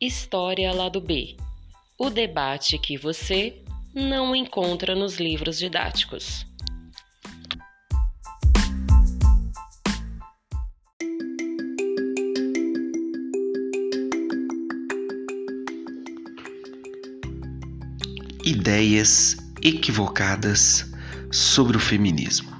História Lado B o debate que você não encontra nos livros didáticos. Ideias equivocadas sobre o feminismo.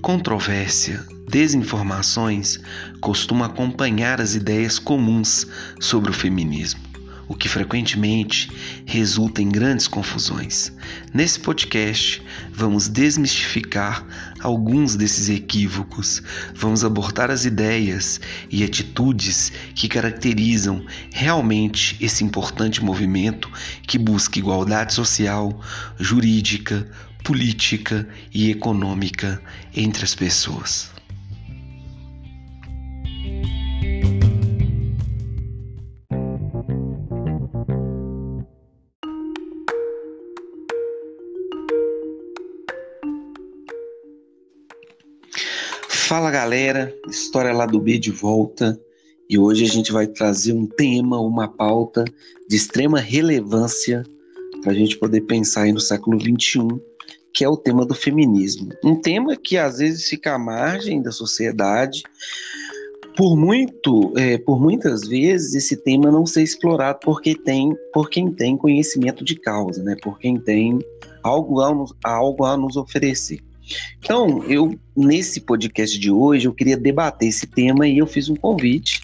Controvérsia, desinformações costumam acompanhar as ideias comuns sobre o feminismo o que frequentemente resulta em grandes confusões. Nesse podcast, vamos desmistificar alguns desses equívocos, vamos abordar as ideias e atitudes que caracterizam realmente esse importante movimento que busca igualdade social, jurídica, política e econômica entre as pessoas. Galera, História lá do B de volta e hoje a gente vai trazer um tema, uma pauta de extrema relevância para a gente poder pensar aí no século XXI, que é o tema do feminismo. Um tema que às vezes fica à margem da sociedade, por muito, é, por muitas vezes esse tema não ser explorado porque tem, por quem tem conhecimento de causa, né? Por quem tem algo a, algo a nos oferecer. Então, eu nesse podcast de hoje eu queria debater esse tema e eu fiz um convite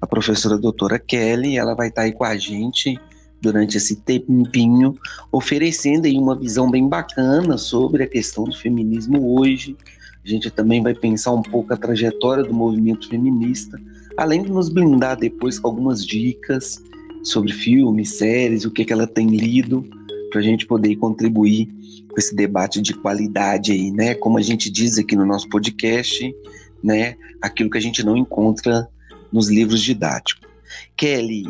à professora doutora Kelly, ela vai estar aí com a gente durante esse tempinho, oferecendo aí uma visão bem bacana sobre a questão do feminismo hoje. A gente também vai pensar um pouco a trajetória do movimento feminista, além de nos blindar depois com algumas dicas sobre filmes, séries, o que, que ela tem lido, para a gente poder contribuir com esse debate de qualidade aí, né? Como a gente diz aqui no nosso podcast, né? Aquilo que a gente não encontra nos livros didáticos. Kelly,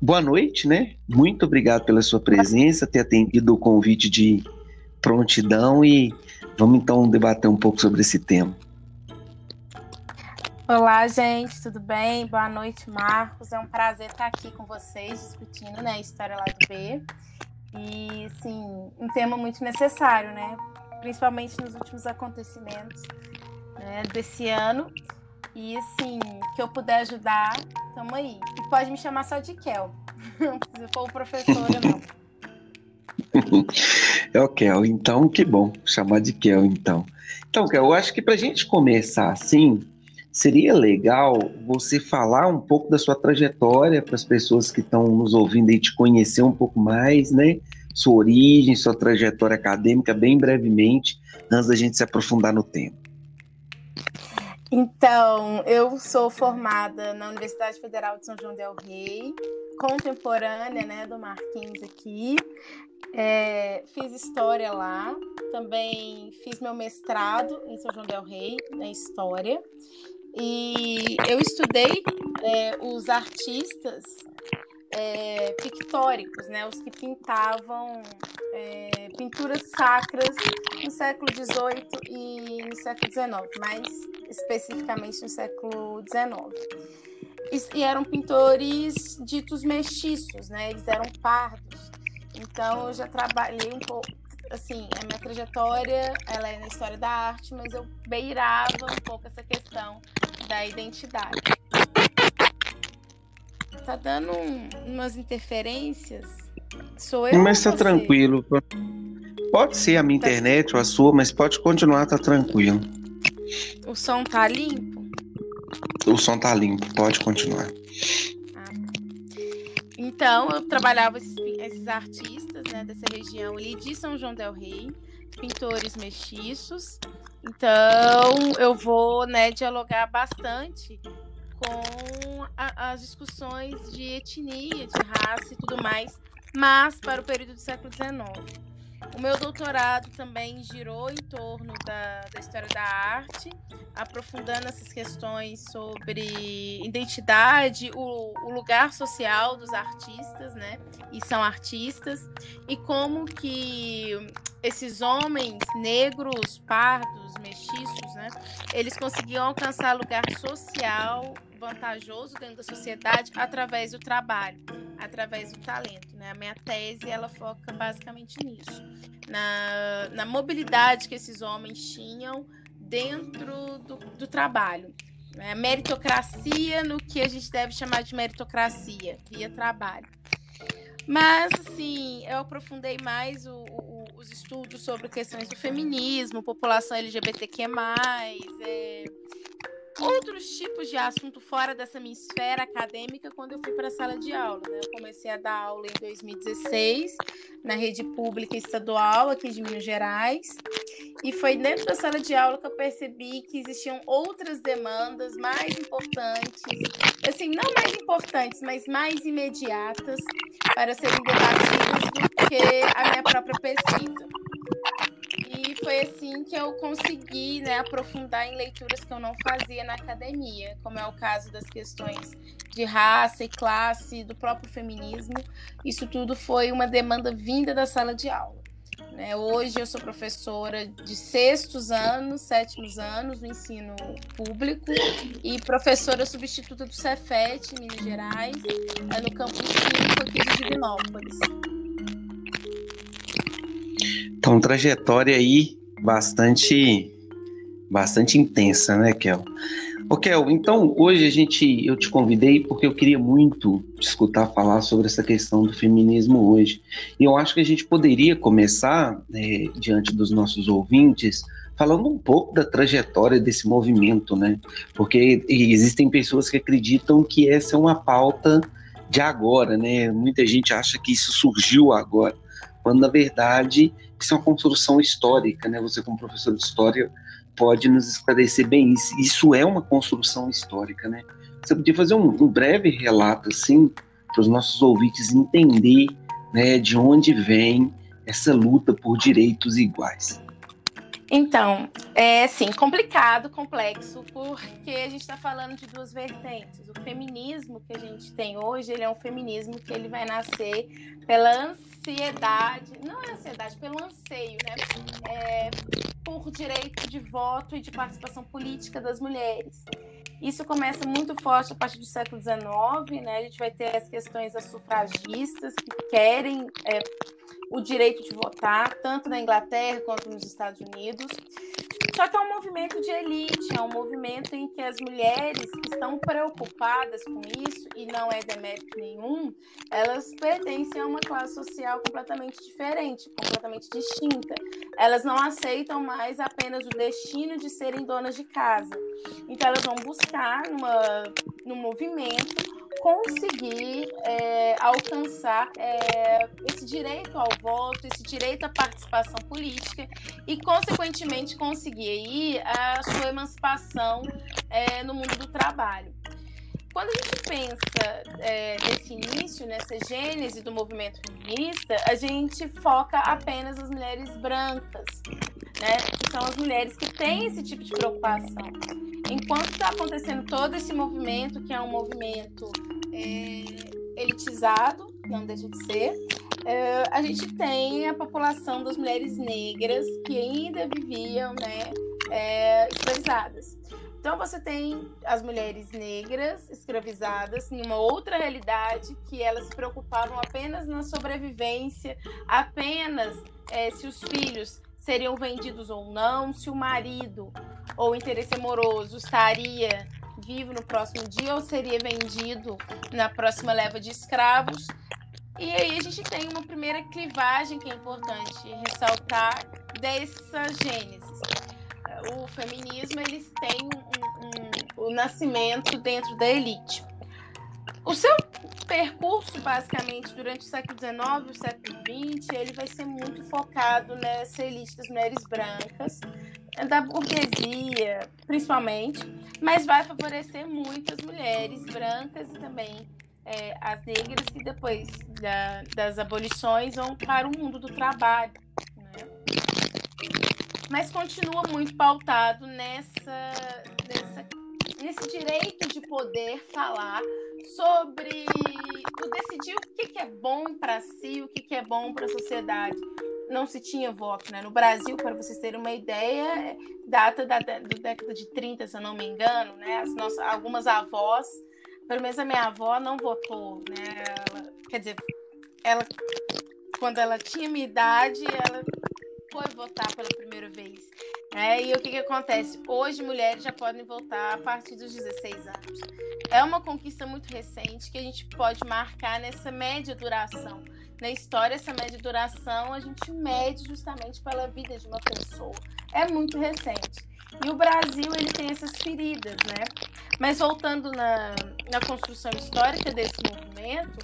boa noite, né? Muito obrigado pela sua presença, ter atendido o convite de prontidão e vamos então debater um pouco sobre esse tema. Olá, gente, tudo bem? Boa noite, Marcos. É um prazer estar aqui com vocês discutindo né, a história lá do B. E, sim, um tema muito necessário, né? Principalmente nos últimos acontecimentos né, desse ano. E, assim, que eu puder ajudar, tamo aí. E pode me chamar só de Kel. Não precisa for professora, não. É o Kel, então que bom chamar de Kel, então. Então, Kel, eu acho que para a gente começar assim, seria legal você falar um pouco da sua trajetória para as pessoas que estão nos ouvindo e te conhecer um pouco mais, né? Sua origem, sua trajetória acadêmica, bem brevemente, antes da gente se aprofundar no tema. Então, eu sou formada na Universidade Federal de São João del Rei, contemporânea né, do Marquinhos aqui. É, fiz história lá, também fiz meu mestrado em São João del Rei, na história. E eu estudei é, os artistas é, pictóricos, né, os que pintavam é, pinturas sacras no século XVIII e no século XIX, mais especificamente no século XIX. E, eram pintores ditos mestiços, né, eles eram pardos. Então eu já trabalhei um pouco, assim, a minha trajetória, ela é na história da arte, mas eu beirava um pouco essa questão da identidade. Tá dando um, umas interferências? Sou eu Mas tá tranquilo. Pode ser a minha tá internet ou a sua, mas pode continuar, tá tranquilo. O som tá limpo? O som tá limpo, pode continuar. Então, eu trabalhava esses, esses artistas né, dessa região ali de São João del Rei, pintores mestiços, então, eu vou né, dialogar bastante com a, as discussões de etnia, de raça e tudo mais, mas para o período do século XIX. O meu doutorado também girou em torno da, da história da arte, aprofundando essas questões sobre identidade, o, o lugar social dos artistas, né? E são artistas, e como que esses homens negros, pardos, mestiços, né? Eles conseguiam alcançar lugar social vantajoso dentro da sociedade através do trabalho, através do talento. Né? A minha tese ela foca basicamente nisso, na, na mobilidade que esses homens tinham dentro do, do trabalho. Né? Meritocracia no que a gente deve chamar de meritocracia, via trabalho. Mas, assim, eu aprofundei mais o, o, os estudos sobre questões do feminismo, população LGBTQ+, é, outros tipos de assunto fora dessa minha esfera acadêmica quando eu fui para a sala de aula. Né? Eu comecei a dar aula em 2016 na rede pública estadual aqui de Minas Gerais. E foi dentro da sala de aula que eu percebi que existiam outras demandas mais importantes, assim, não mais importantes, mas mais imediatas para serem debatidas do que a minha própria pesquisa foi assim que eu consegui né, aprofundar em leituras que eu não fazia na academia, como é o caso das questões de raça e classe, do próprio feminismo. Isso tudo foi uma demanda vinda da sala de aula. Né? Hoje eu sou professora de sextos anos, sétimos anos no ensino público e professora substituta do Cefet, Minas Gerais, no campus 5 aqui de Divinópolis. Então, trajetória aí bastante bastante intensa, né, Kel? Ô, Kel, então hoje a gente eu te convidei porque eu queria muito escutar falar sobre essa questão do feminismo hoje. E eu acho que a gente poderia começar, né, diante dos nossos ouvintes, falando um pouco da trajetória desse movimento, né? Porque existem pessoas que acreditam que essa é uma pauta de agora, né? Muita gente acha que isso surgiu agora, quando na verdade isso é uma construção histórica, né? Você, como professor de história, pode nos esclarecer bem isso. Isso é uma construção histórica, né? Você podia fazer um, um breve relato, assim, para os nossos ouvintes entender né, de onde vem essa luta por direitos iguais. Então, é sim, complicado, complexo, porque a gente está falando de duas vertentes. O feminismo que a gente tem hoje, ele é um feminismo que ele vai nascer pela ansiedade, não é ansiedade, pelo anseio, né? É, por direito de voto e de participação política das mulheres. Isso começa muito forte a partir do século XIX, né? A gente vai ter as questões das sufragistas que querem é, o direito de votar, tanto na Inglaterra quanto nos Estados Unidos. Só que é um movimento de elite, é um movimento em que as mulheres que estão preocupadas com isso, e não é demérito nenhum, elas pertencem a uma classe social completamente diferente, completamente distinta. Elas não aceitam mais apenas o destino de serem donas de casa. Então, elas vão buscar numa, num movimento conseguir é, alcançar é, esse direito ao voto, esse direito à participação política e, consequentemente, conseguir aí a sua emancipação é, no mundo do trabalho. Quando a gente pensa é, nesse início, nessa gênese do movimento feminista, a gente foca apenas nas mulheres brancas, né? Que são as mulheres que têm esse tipo de preocupação. Enquanto está acontecendo todo esse movimento, que é um movimento é, elitizado, não deixa de ser, é, a gente tem a população das mulheres negras que ainda viviam né, é, escravizadas. Então você tem as mulheres negras escravizadas em uma outra realidade que elas se preocupavam apenas na sobrevivência, apenas é, se os filhos seriam vendidos ou não, se o marido ou interesse amoroso estaria vivo no próximo dia ou seria vendido na próxima leva de escravos. E aí a gente tem uma primeira clivagem que é importante ressaltar dessa gênese. O feminismo eles têm um, um, um, o nascimento dentro da elite. O seu percurso, basicamente, durante o século XIX o século XX, ele vai ser muito focado nessa elite das mulheres brancas, da burguesia, principalmente, mas vai favorecer muitas mulheres brancas e também é, as negras que depois da, das abolições vão para o mundo do trabalho. Mas continua muito pautado nessa, nessa nesse direito de poder falar sobre o decidir o que, que é bom para si, o que, que é bom para a sociedade. Não se tinha voto, né? No Brasil, para vocês terem uma ideia, data da, da década de 30, se eu não me engano, né? As nossas, algumas avós, pelo menos a minha avó não votou, né? Ela, quer dizer, ela quando ela tinha minha idade, ela foi votar pela primeira vez. É, e o que, que acontece? Hoje, mulheres já podem votar a partir dos 16 anos. É uma conquista muito recente que a gente pode marcar nessa média duração. Na história, essa média duração a gente mede justamente pela vida de uma pessoa. É muito recente. E o Brasil ele tem essas feridas, né? Mas voltando na, na construção histórica desse movimento,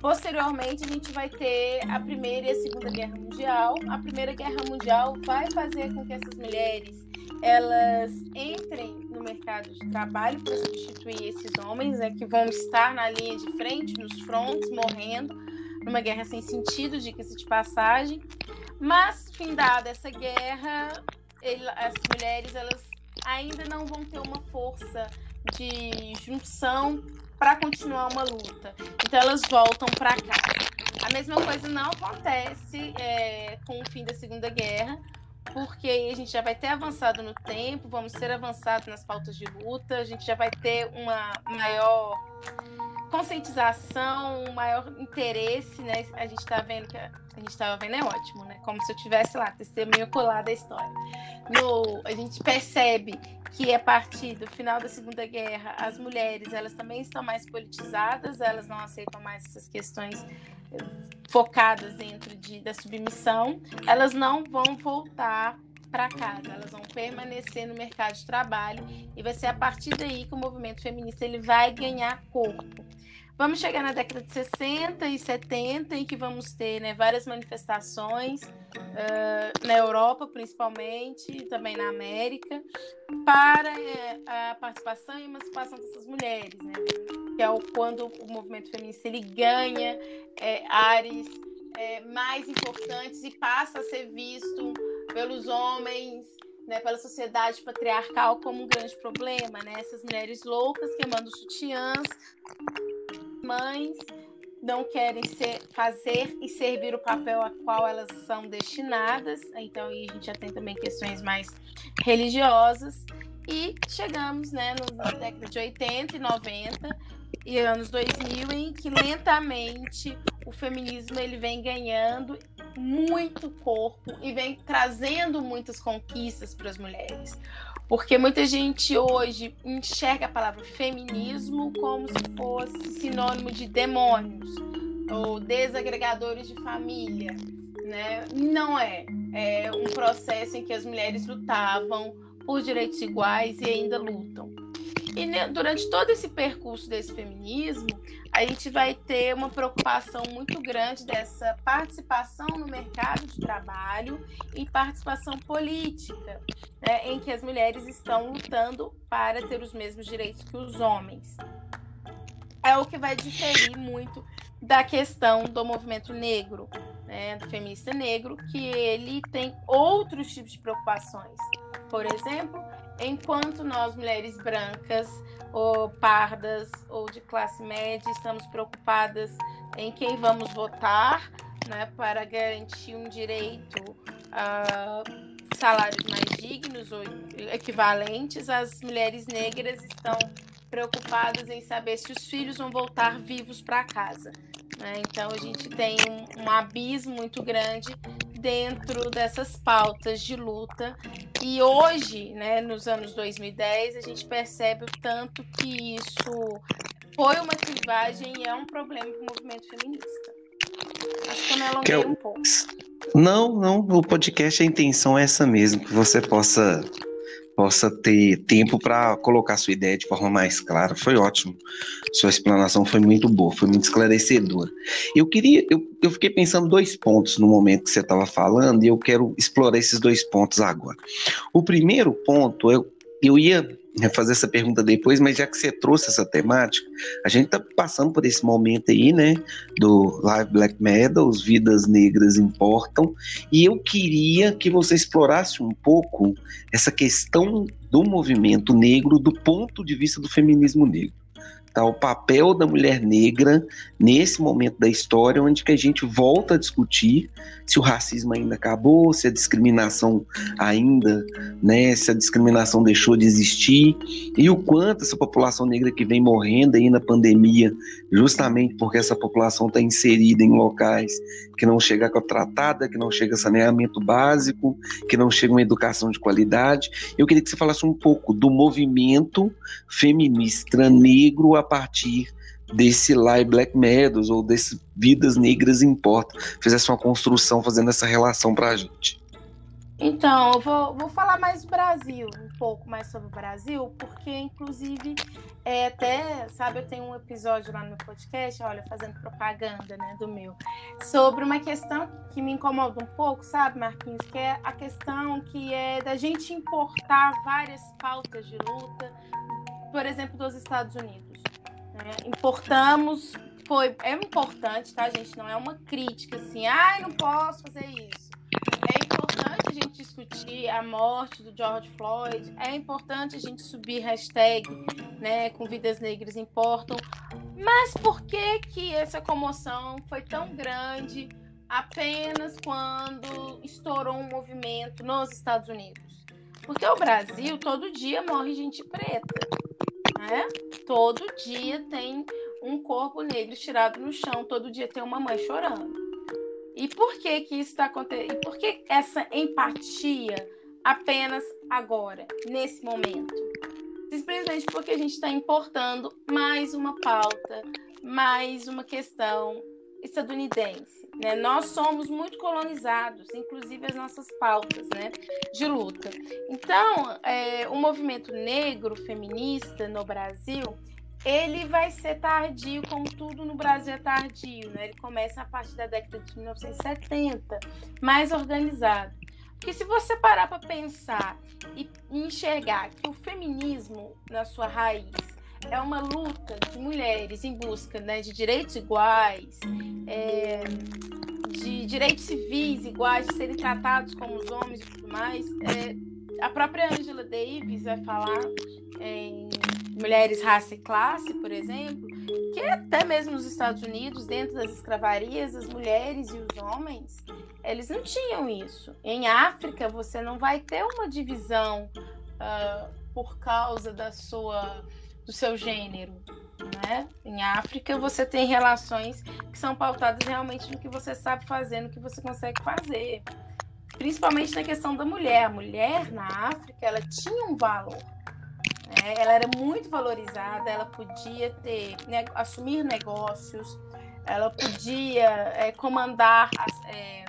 Posteriormente, a gente vai ter a Primeira e a Segunda Guerra Mundial. A Primeira Guerra Mundial vai fazer com que essas mulheres elas entrem no mercado de trabalho para substituir esses homens, né, que vão estar na linha de frente, nos fronts, morrendo, numa guerra sem sentido, diga-se de passagem. Mas, findada essa guerra, ele, as mulheres elas ainda não vão ter uma força de junção para continuar uma luta. Então elas voltam para cá. A mesma coisa não acontece é, com o fim da Segunda Guerra, porque a gente já vai ter avançado no tempo, vamos ter avançado nas pautas de luta, a gente já vai ter uma maior conscientização, um maior interesse, né? A gente está vendo que a, a gente estava vendo é ótimo, né? Como se eu tivesse lá, testemunho colar da história. No, a gente percebe que a partir do final da Segunda Guerra, as mulheres elas também estão mais politizadas, elas não aceitam mais essas questões eh, focadas dentro de, da submissão, elas não vão voltar para casa, elas vão permanecer no mercado de trabalho e vai ser a partir daí que o movimento feminista ele vai ganhar corpo. Vamos chegar na década de 60 e 70, em que vamos ter né, várias manifestações uh, na Europa, principalmente, e também na América, para uh, a participação e emancipação dessas mulheres, né, que é o, quando o movimento feminista ele ganha é, áreas é, mais importantes e passa a ser visto pelos homens né, pela sociedade patriarcal como um grande problema, né? Essas mulheres loucas queimando sutiãs, mães não querem ser, fazer e servir o papel a qual elas são destinadas. Então, a gente já tem também questões mais religiosas. E chegamos né, na década de 80 e 90 e anos 2000 em que lentamente o feminismo ele vem ganhando muito corpo e vem trazendo muitas conquistas para as mulheres. Porque muita gente hoje enxerga a palavra feminismo como se fosse sinônimo de demônios ou desagregadores de família. Né? Não é. É um processo em que as mulheres lutavam por direitos iguais e ainda lutam. E né, durante todo esse percurso desse feminismo, a gente vai ter uma preocupação muito grande dessa participação no mercado de trabalho e participação política, né, em que as mulheres estão lutando para ter os mesmos direitos que os homens. É o que vai diferir muito da questão do movimento negro, né, do feminista negro, que ele tem outros tipos de preocupações. Por exemplo, enquanto nós, mulheres brancas, ou pardas, ou de classe média, estamos preocupadas em quem vamos votar, né, para garantir um direito a salários mais dignos ou equivalentes, as mulheres negras estão preocupadas em saber se os filhos vão voltar vivos para casa. Né? Então a gente tem um, um abismo muito grande dentro dessas pautas de luta. E hoje, né, nos anos 2010, a gente percebe o tanto que isso foi uma clivagem e é um problema para o movimento feminista. Acho que eu me alonguei eu... um pouco. Não, não, o podcast, a intenção é essa mesmo, que você possa possa ter tempo para colocar sua ideia de forma mais clara. Foi ótimo. Sua explanação foi muito boa, foi muito esclarecedora. Eu queria, eu, eu fiquei pensando dois pontos no momento que você estava falando e eu quero explorar esses dois pontos agora. O primeiro ponto é eu ia fazer essa pergunta depois, mas já que você trouxe essa temática, a gente está passando por esse momento aí, né, do Live Black Metal, os Vidas Negras Importam, e eu queria que você explorasse um pouco essa questão do movimento negro do ponto de vista do feminismo negro tá? o papel da mulher negra nesse momento da história, onde que a gente volta a discutir se o racismo ainda acabou, se a discriminação ainda, né, se a discriminação deixou de existir, e o quanto essa população negra que vem morrendo aí na pandemia, justamente porque essa população está inserida em locais que não chega a tratada, que não chega saneamento básico, que não chega uma educação de qualidade. Eu queria que você falasse um pouco do movimento feminista negro a partir desse Live Black Meadows ou desse Vidas Negras Importa, fizesse uma construção fazendo essa relação para a gente. Então, eu vou, vou falar mais do Brasil, um pouco mais sobre o Brasil, porque, inclusive, é, até, sabe, eu tenho um episódio lá no podcast, olha, fazendo propaganda, né, do meu, sobre uma questão que me incomoda um pouco, sabe, Marquinhos, que é a questão que é da gente importar várias pautas de luta, por exemplo, dos Estados Unidos. Né? Importamos, foi, é importante, tá, gente? Não é uma crítica assim, ai, não posso fazer isso. É importante a gente discutir a morte do George Floyd, é importante a gente subir hashtag, né, com vidas negras importam. Mas por que que essa comoção foi tão grande apenas quando estourou um movimento nos Estados Unidos? Porque o Brasil todo dia morre gente preta né? Todo dia tem um corpo negro tirado no chão, todo dia tem uma mãe chorando. E por que que isso está acontecendo? E por que essa empatia apenas agora, nesse momento? Simplesmente porque a gente está importando mais uma pauta, mais uma questão estadunidense. Né? Nós somos muito colonizados, inclusive as nossas pautas né, de luta. Então, é, o movimento negro feminista no Brasil, ele vai ser tardio, como tudo no Brasil é tardio. Né? Ele começa a partir da década de 1970, mais organizado. Porque se você parar para pensar e enxergar que o feminismo, na sua raiz, é uma luta de mulheres em busca né, de direitos iguais, é, de direitos civis iguais, de serem tratados como os homens e tudo mais. É, a própria Angela Davis vai falar em Mulheres, Raça e Classe, por exemplo, que até mesmo nos Estados Unidos, dentro das escravarias, as mulheres e os homens, eles não tinham isso. Em África, você não vai ter uma divisão uh, por causa da sua do seu gênero. Né? Em África, você tem relações que são pautadas realmente no que você sabe fazer, no que você consegue fazer. Principalmente na questão da mulher. A mulher na África, ela tinha um valor. Né? Ela era muito valorizada, ela podia ter, né, assumir negócios, ela podia é, comandar as, é,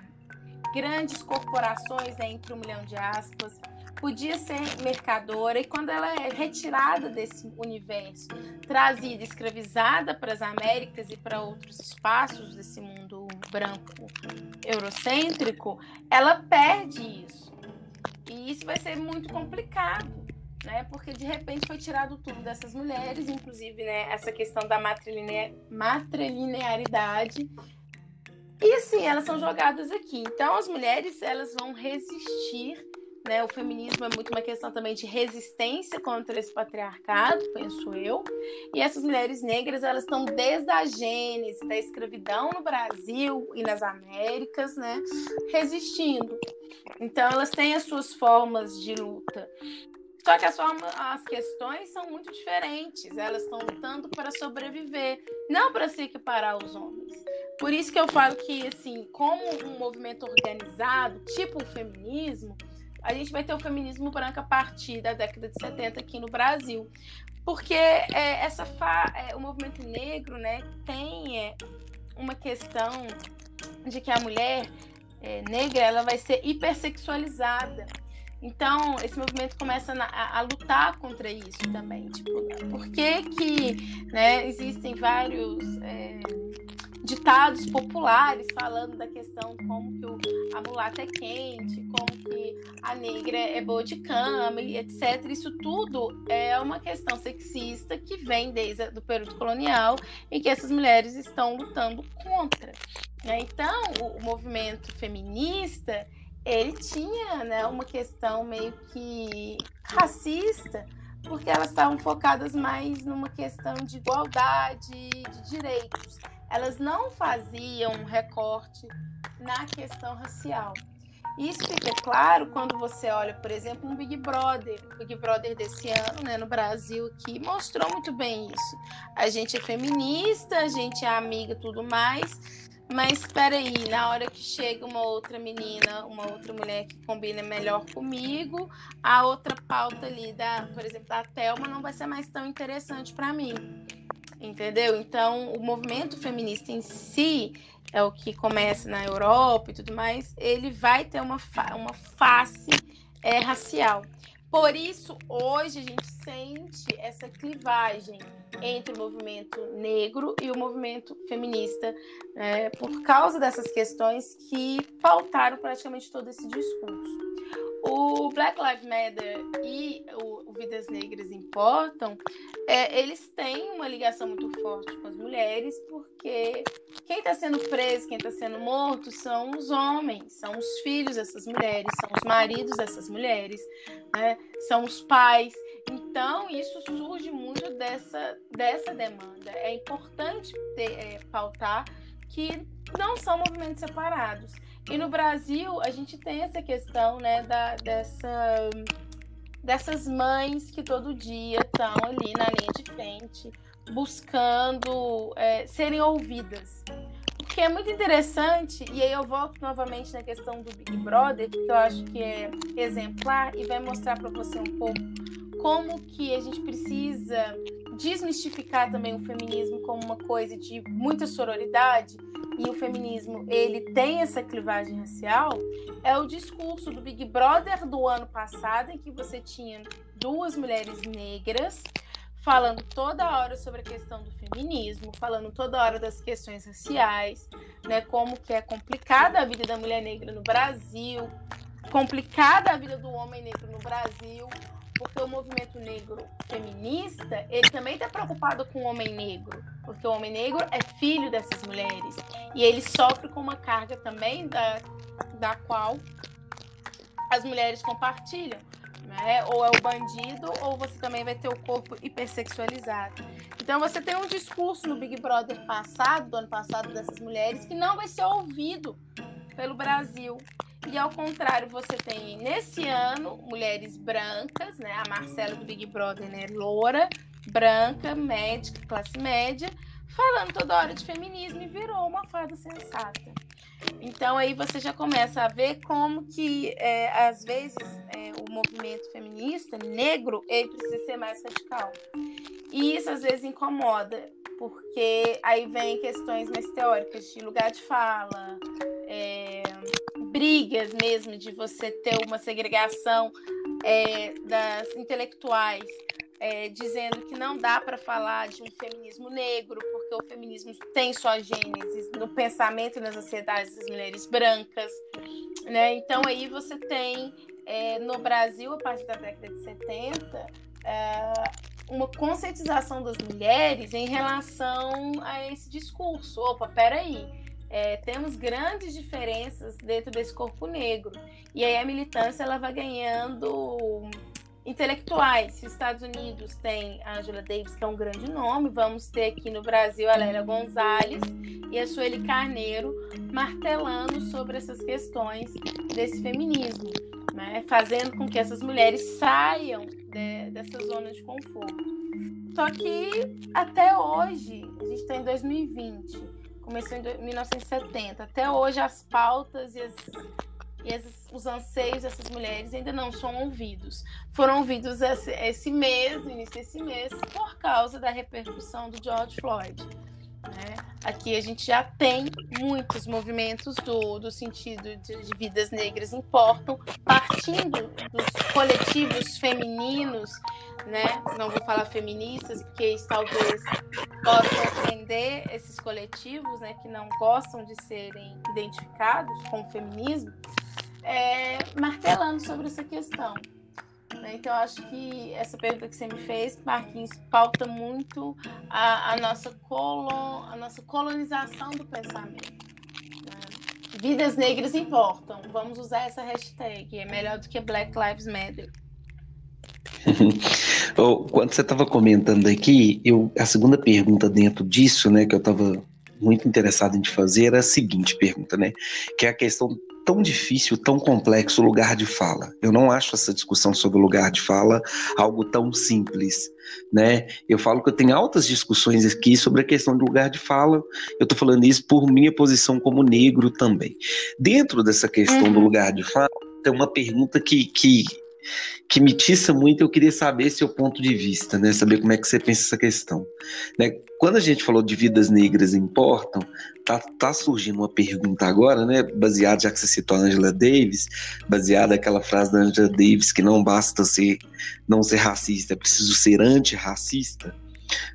grandes corporações, né, entre um milhão de aspas podia ser mercadora e quando ela é retirada desse universo, trazida, escravizada para as Américas e para outros espaços desse mundo branco eurocêntrico, ela perde isso. E isso vai ser muito complicado, né? Porque de repente foi tirado tudo dessas mulheres, inclusive, né, essa questão da matrilinearidade e assim, elas são jogadas aqui. Então, as mulheres, elas vão resistir né? O feminismo é muito uma questão também de resistência contra esse patriarcado, penso eu. E essas mulheres negras, elas estão desde a gênese da escravidão no Brasil e nas Américas, né? Resistindo. Então, elas têm as suas formas de luta. Só que as, formas, as questões são muito diferentes. Elas estão lutando para sobreviver, não para se equiparar aos homens. Por isso que eu falo que, assim, como um movimento organizado, tipo o feminismo, a gente vai ter o feminismo branco a partir da década de 70 aqui no Brasil. Porque é, essa fa é, o movimento negro né, tem é, uma questão de que a mulher é, negra ela vai ser hipersexualizada. Então, esse movimento começa a, a, lutar contra isso também. Tipo, por que, que né, existem vários é, ditados populares falando da questão como que o, a mulata é quente, como que a negra é boa de cama, etc. Isso tudo é uma questão sexista que vem desde o período colonial e que essas mulheres estão lutando contra. Né? Então, o, o movimento feminista ele tinha né, uma questão meio que racista, porque elas estavam focadas mais numa questão de igualdade de direitos. Elas não faziam recorte na questão racial. Isso fica claro quando você olha, por exemplo, um Big Brother. O Big Brother desse ano, né, no Brasil aqui, mostrou muito bem isso. A gente é feminista, a gente é amiga tudo mais, mas espera aí, na hora que chega uma outra menina, uma outra mulher que combina melhor comigo, a outra pauta ali da, por exemplo, da Thelma não vai ser mais tão interessante para mim. Entendeu? Então, o movimento feminista em si, é o que começa na Europa e tudo mais, ele vai ter uma, fa uma face é, racial. Por isso, hoje a gente sente essa clivagem entre o movimento negro e o movimento feminista, é, por causa dessas questões que pautaram praticamente todo esse discurso. O Black Lives Matter e o, Vidas Negras Importam, é, eles têm uma ligação muito forte com as mulheres, porque quem está sendo preso, quem está sendo morto são os homens, são os filhos dessas mulheres, são os maridos dessas mulheres, né? são os pais. Então, isso surge muito dessa, dessa demanda. É importante ter, é, pautar que não são movimentos separados. E no Brasil, a gente tem essa questão né, da, dessa, dessas mães que todo dia estão ali na linha de frente, buscando é, serem ouvidas. Porque é muito interessante, e aí eu volto novamente na questão do Big Brother, que eu acho que é exemplar e vai mostrar para você um pouco como que a gente precisa desmistificar também o feminismo como uma coisa de muita sororidade e o feminismo ele tem essa clivagem racial é o discurso do Big Brother do ano passado em que você tinha duas mulheres negras falando toda hora sobre a questão do feminismo, falando toda hora das questões raciais, né, como que é complicada a vida da mulher negra no Brasil, complicada a vida do homem negro no Brasil, porque o movimento negro feminista, ele também está preocupado com o homem negro, porque o homem negro é filho dessas mulheres e ele sofre com uma carga também da, da qual as mulheres compartilham. Né? Ou é o bandido, ou você também vai ter o corpo hipersexualizado. Então você tem um discurso no Big Brother passado, do ano passado, dessas mulheres, que não vai ser ouvido pelo Brasil. E ao contrário, você tem nesse ano mulheres brancas, né? A Marcela do Big Brother, né? Loura, branca, médica, classe média, falando toda hora de feminismo e virou uma fada sensata. Então aí você já começa a ver como que é, às vezes é, o movimento feminista negro ele precisa ser mais radical. E isso às vezes incomoda, porque aí vem questões mais teóricas de lugar de fala, é, brigas mesmo de você ter uma segregação é, das intelectuais, é, dizendo que não dá para falar de um feminismo negro, porque o feminismo tem sua gênese no pensamento e nas sociedades das mulheres brancas. Né? Então, aí você tem é, no Brasil, a partir da década de 70, é, uma conscientização das mulheres em relação a esse discurso. Opa, peraí é, temos grandes diferenças dentro desse corpo negro. E aí a militância ela vai ganhando intelectuais. Se os Estados Unidos tem a Angela Davis, que é um grande nome, vamos ter aqui no Brasil a Lélia Gonzalez e a Sueli Carneiro martelando sobre essas questões desse feminismo, né? fazendo com que essas mulheres saiam de, dessa zona de conforto. Só que até hoje, a gente está em 2020, começou em 1970. Até hoje, as pautas e, as, e as, os anseios dessas mulheres ainda não são ouvidos. Foram ouvidos esse, esse mês, início desse mês, por causa da repercussão do George Floyd. Né? Aqui a gente já tem muitos movimentos do, do sentido de, de vidas negras importam, partindo dos coletivos femininos né? Não vou falar feministas, porque talvez possa ofender esses coletivos, né, que não gostam de serem identificados com o feminismo, é, martelando sobre essa questão. Né? Então, acho que essa pergunta que você me fez, Marquinhos, pauta muito a, a nossa, colon, a nossa colonização do pensamento. Né? Vidas negras importam. Vamos usar essa hashtag. É melhor do que Black Lives Matter. Quando você estava comentando aqui, eu, a segunda pergunta dentro disso, né, que eu estava muito interessado em te fazer, era a seguinte pergunta, né, que é a questão tão difícil, tão complexo o lugar de fala. Eu não acho essa discussão sobre o lugar de fala algo tão simples, né? Eu falo que eu tenho altas discussões aqui sobre a questão do lugar de fala. Eu estou falando isso por minha posição como negro também. Dentro dessa questão uhum. do lugar de fala, tem uma pergunta que, que que me tiça muito, eu queria saber seu ponto de vista, né? Saber como é que você pensa essa questão. Né? Quando a gente falou de vidas negras importam, tá, tá surgindo uma pergunta agora, né? Baseada, já que você citou a Angela Davis, baseada naquela frase da Angela Davis que não basta ser não ser racista, é preciso ser antirracista,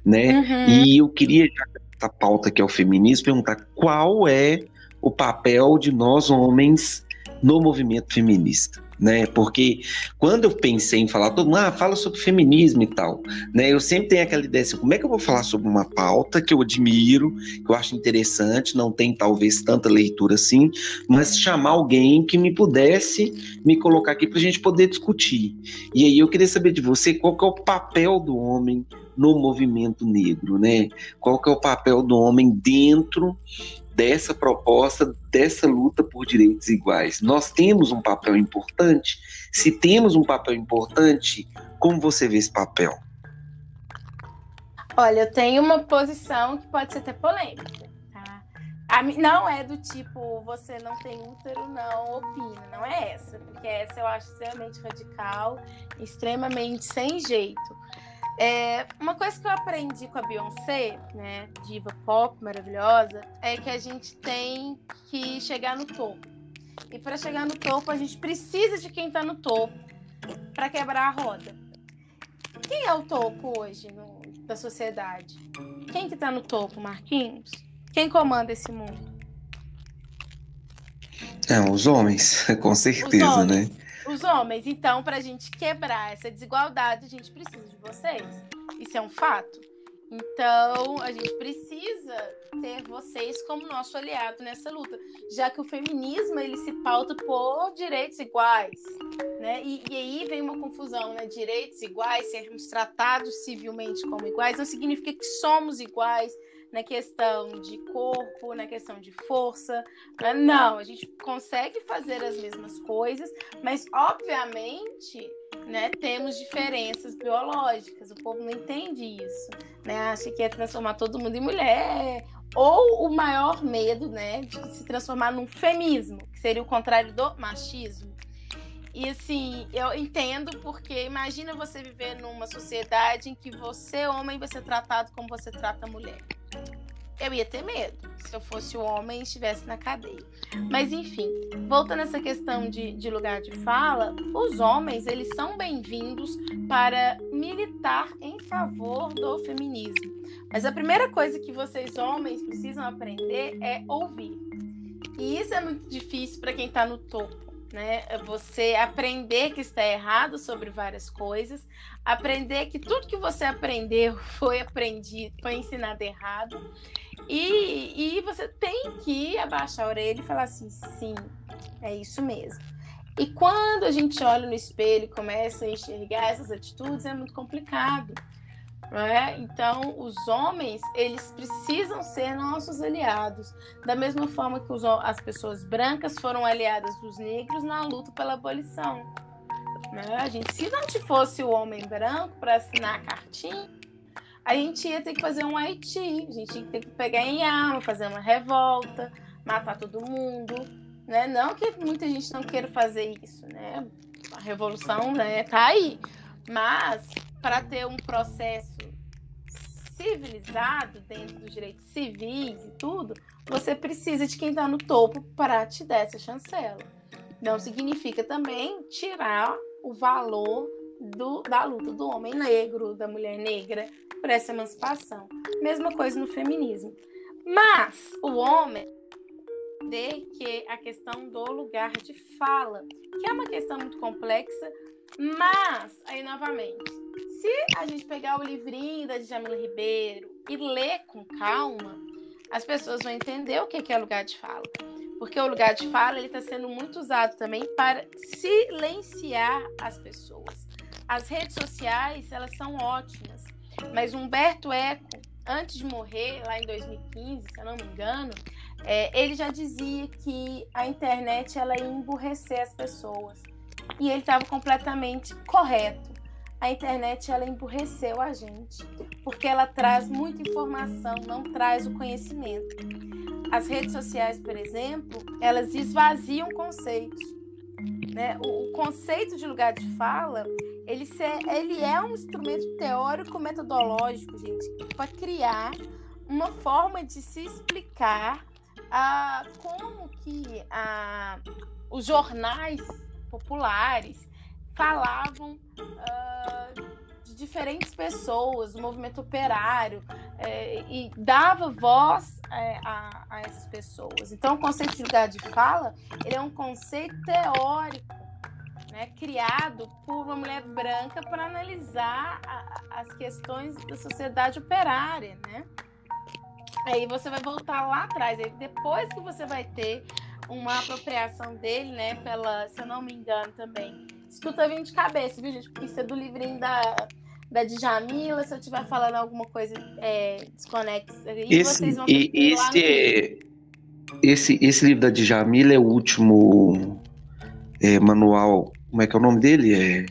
né? Uhum. E eu queria, já essa pauta que é o feminismo, perguntar qual é o papel de nós homens no movimento feminista né? Porque quando eu pensei em falar, todo mundo ah, fala sobre feminismo e tal, né? Eu sempre tenho aquela ideia assim, como é que eu vou falar sobre uma pauta que eu admiro, que eu acho interessante, não tem talvez tanta leitura assim, mas chamar alguém que me pudesse me colocar aqui para a gente poder discutir. E aí eu queria saber de você qual que é o papel do homem no movimento negro, né? Qual que é o papel do homem dentro dessa proposta, dessa luta por direitos iguais. Nós temos um papel importante? Se temos um papel importante, como você vê esse papel? Olha, eu tenho uma posição que pode ser até polêmica. Tá? A, não é do tipo, você não tem útero, não opina. Não é essa. Porque essa eu acho extremamente radical, extremamente sem jeito. É, uma coisa que eu aprendi com a Beyoncé, né, diva pop maravilhosa, é que a gente tem que chegar no topo. E para chegar no topo, a gente precisa de quem está no topo para quebrar a roda. Quem é o topo hoje no, da sociedade? Quem que está no topo, Marquinhos? Quem comanda esse mundo? É, os homens, com certeza, os homens. né? Os homens. Então, para a gente quebrar essa desigualdade, a gente precisa de vocês. Isso é um fato. Então, a gente precisa ter vocês como nosso aliado nessa luta, já que o feminismo ele se pauta por direitos iguais, né? E, e aí vem uma confusão, né? Direitos iguais, sermos tratados civilmente como iguais, não significa que somos iguais, na questão de corpo, na questão de força. Né? Não, a gente consegue fazer as mesmas coisas, mas obviamente né, temos diferenças biológicas. O povo não entende isso. Né? Acha que é transformar todo mundo em mulher. Ou o maior medo né, de se transformar num feminismo, que seria o contrário do machismo. E assim, eu entendo porque imagina você viver numa sociedade em que você, homem, vai ser tratado como você trata a mulher eu ia ter medo se eu fosse o homem e estivesse na cadeia. Mas enfim, voltando essa questão de, de lugar de fala, os homens eles são bem-vindos para militar em favor do feminismo. Mas a primeira coisa que vocês homens precisam aprender é ouvir. E isso é muito difícil para quem está no topo né? Você aprender que está errado sobre várias coisas, aprender que tudo que você aprendeu foi aprendido, foi ensinado errado, e, e você tem que abaixar a orelha e falar assim, sim, é isso mesmo. E quando a gente olha no espelho e começa a enxergar essas atitudes, é muito complicado. É? Então, os homens, eles precisam ser nossos aliados, da mesma forma que os, as pessoas brancas foram aliadas dos negros na luta pela abolição. Né? A gente, se não fosse o homem branco para assinar a cartinha, a gente ia ter que fazer um Haiti, a gente ia ter que pegar em arma, fazer uma revolta, matar todo mundo. Né? Não que muita gente não queira fazer isso, né? A revolução né, tá aí. Mas para ter um processo civilizado dentro dos direitos civis e tudo, você precisa de quem está no topo para te dar essa chancela. Não significa também tirar o valor do, da luta do homem negro, da mulher negra, por essa emancipação. Mesma coisa no feminismo. Mas o homem de que a questão do lugar de fala, que é uma questão muito complexa, mas aí novamente, se a gente pegar o livrinho da Djamila Ribeiro e ler com calma, as pessoas vão entender o que é lugar de fala. Porque o lugar de fala ele está sendo muito usado também para silenciar as pessoas. As redes sociais elas são ótimas, mas Humberto Eco, antes de morrer, lá em 2015, se eu não me engano, é, ele já dizia que a internet ela ia emburrecer as pessoas. E ele estava completamente correto. A internet ela emburreceu a gente, porque ela traz muita informação, não traz o conhecimento. As redes sociais, por exemplo, elas esvaziam conceitos. Né? O, o conceito de lugar de fala, ele, se, ele é um instrumento teórico metodológico, gente, para criar uma forma de se explicar a como que os jornais populares falavam uh, de diferentes pessoas, movimento operário, é, e dava voz é, a, a, essas pessoas. Então, o conceito de lugar de fala ele é um conceito teórico, né, criado por uma mulher branca para analisar a, as questões da sociedade operária, né? Aí você vai voltar lá atrás, aí depois que você vai ter uma apropriação dele, né, pela, se eu não me engano também, escuta vindo de cabeça, viu, gente? Porque isso é do livrinho da, da Djamila. Se eu estiver falando alguma coisa é, desconexa, esse, vocês vão e, esse, é, esse, esse livro da Djamila é o último é, manual. Como é que é o nome dele? É...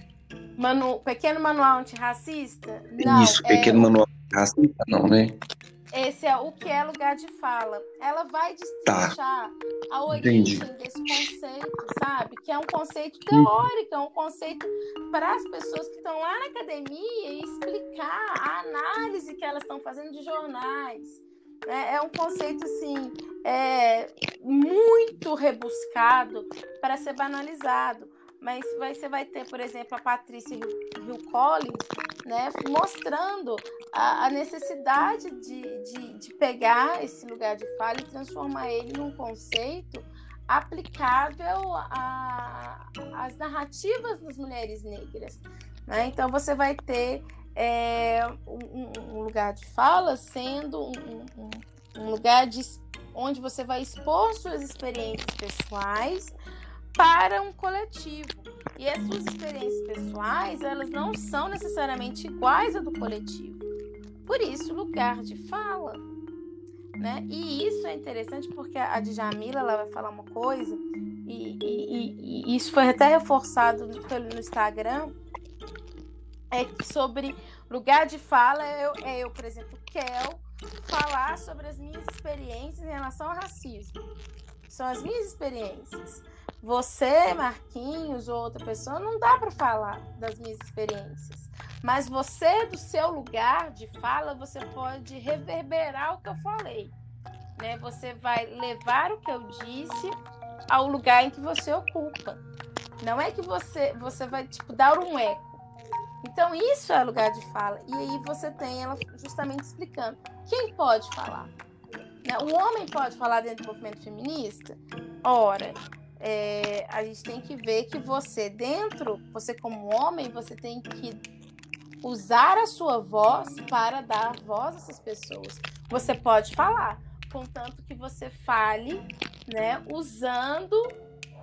Manu, pequeno Manual Antirracista? Não, Isso, Pequeno é... Manual Antirracista, não, né? Esse é o que é lugar de fala. Ela vai destrinchar tá. a origem Entendi. desse conceito, sabe? Que é um conceito teórico, é um conceito para as pessoas que estão lá na academia e explicar a análise que elas estão fazendo de jornais. É, é um conceito assim é, muito rebuscado para ser banalizado mas vai, você vai ter, por exemplo, a Patrícia Hill, Collins, né, mostrando a, a necessidade de, de, de, pegar esse lugar de fala e transformar ele num conceito aplicável às narrativas das mulheres negras. Né? Então, você vai ter é, um, um, lugar de fala sendo um, um, um lugar de, onde você vai expor suas experiências pessoais para um coletivo. E as suas experiências pessoais, elas não são necessariamente iguais à do coletivo. Por isso, lugar de fala. Né? E isso é interessante porque a Djamila ela vai falar uma coisa, e, e, e, isso foi até reforçado pelo, no Instagram, é sobre lugar de fala, é eu, é eu por exemplo, quero falar sobre as minhas experiências em relação ao racismo. São as minhas experiências. Você, Marquinhos ou outra pessoa, não dá para falar das minhas experiências. Mas você, do seu lugar de fala, você pode reverberar o que eu falei. Né? Você vai levar o que eu disse ao lugar em que você ocupa. Não é que você, você vai tipo, dar um eco. Então, isso é lugar de fala. E aí você tem ela justamente explicando. Quem pode falar? Né? O homem pode falar dentro do movimento feminista? Ora, é, a gente tem que ver que você, dentro, você como homem, você tem que usar a sua voz para dar voz a essas pessoas. Você pode falar, contanto que você fale, né, usando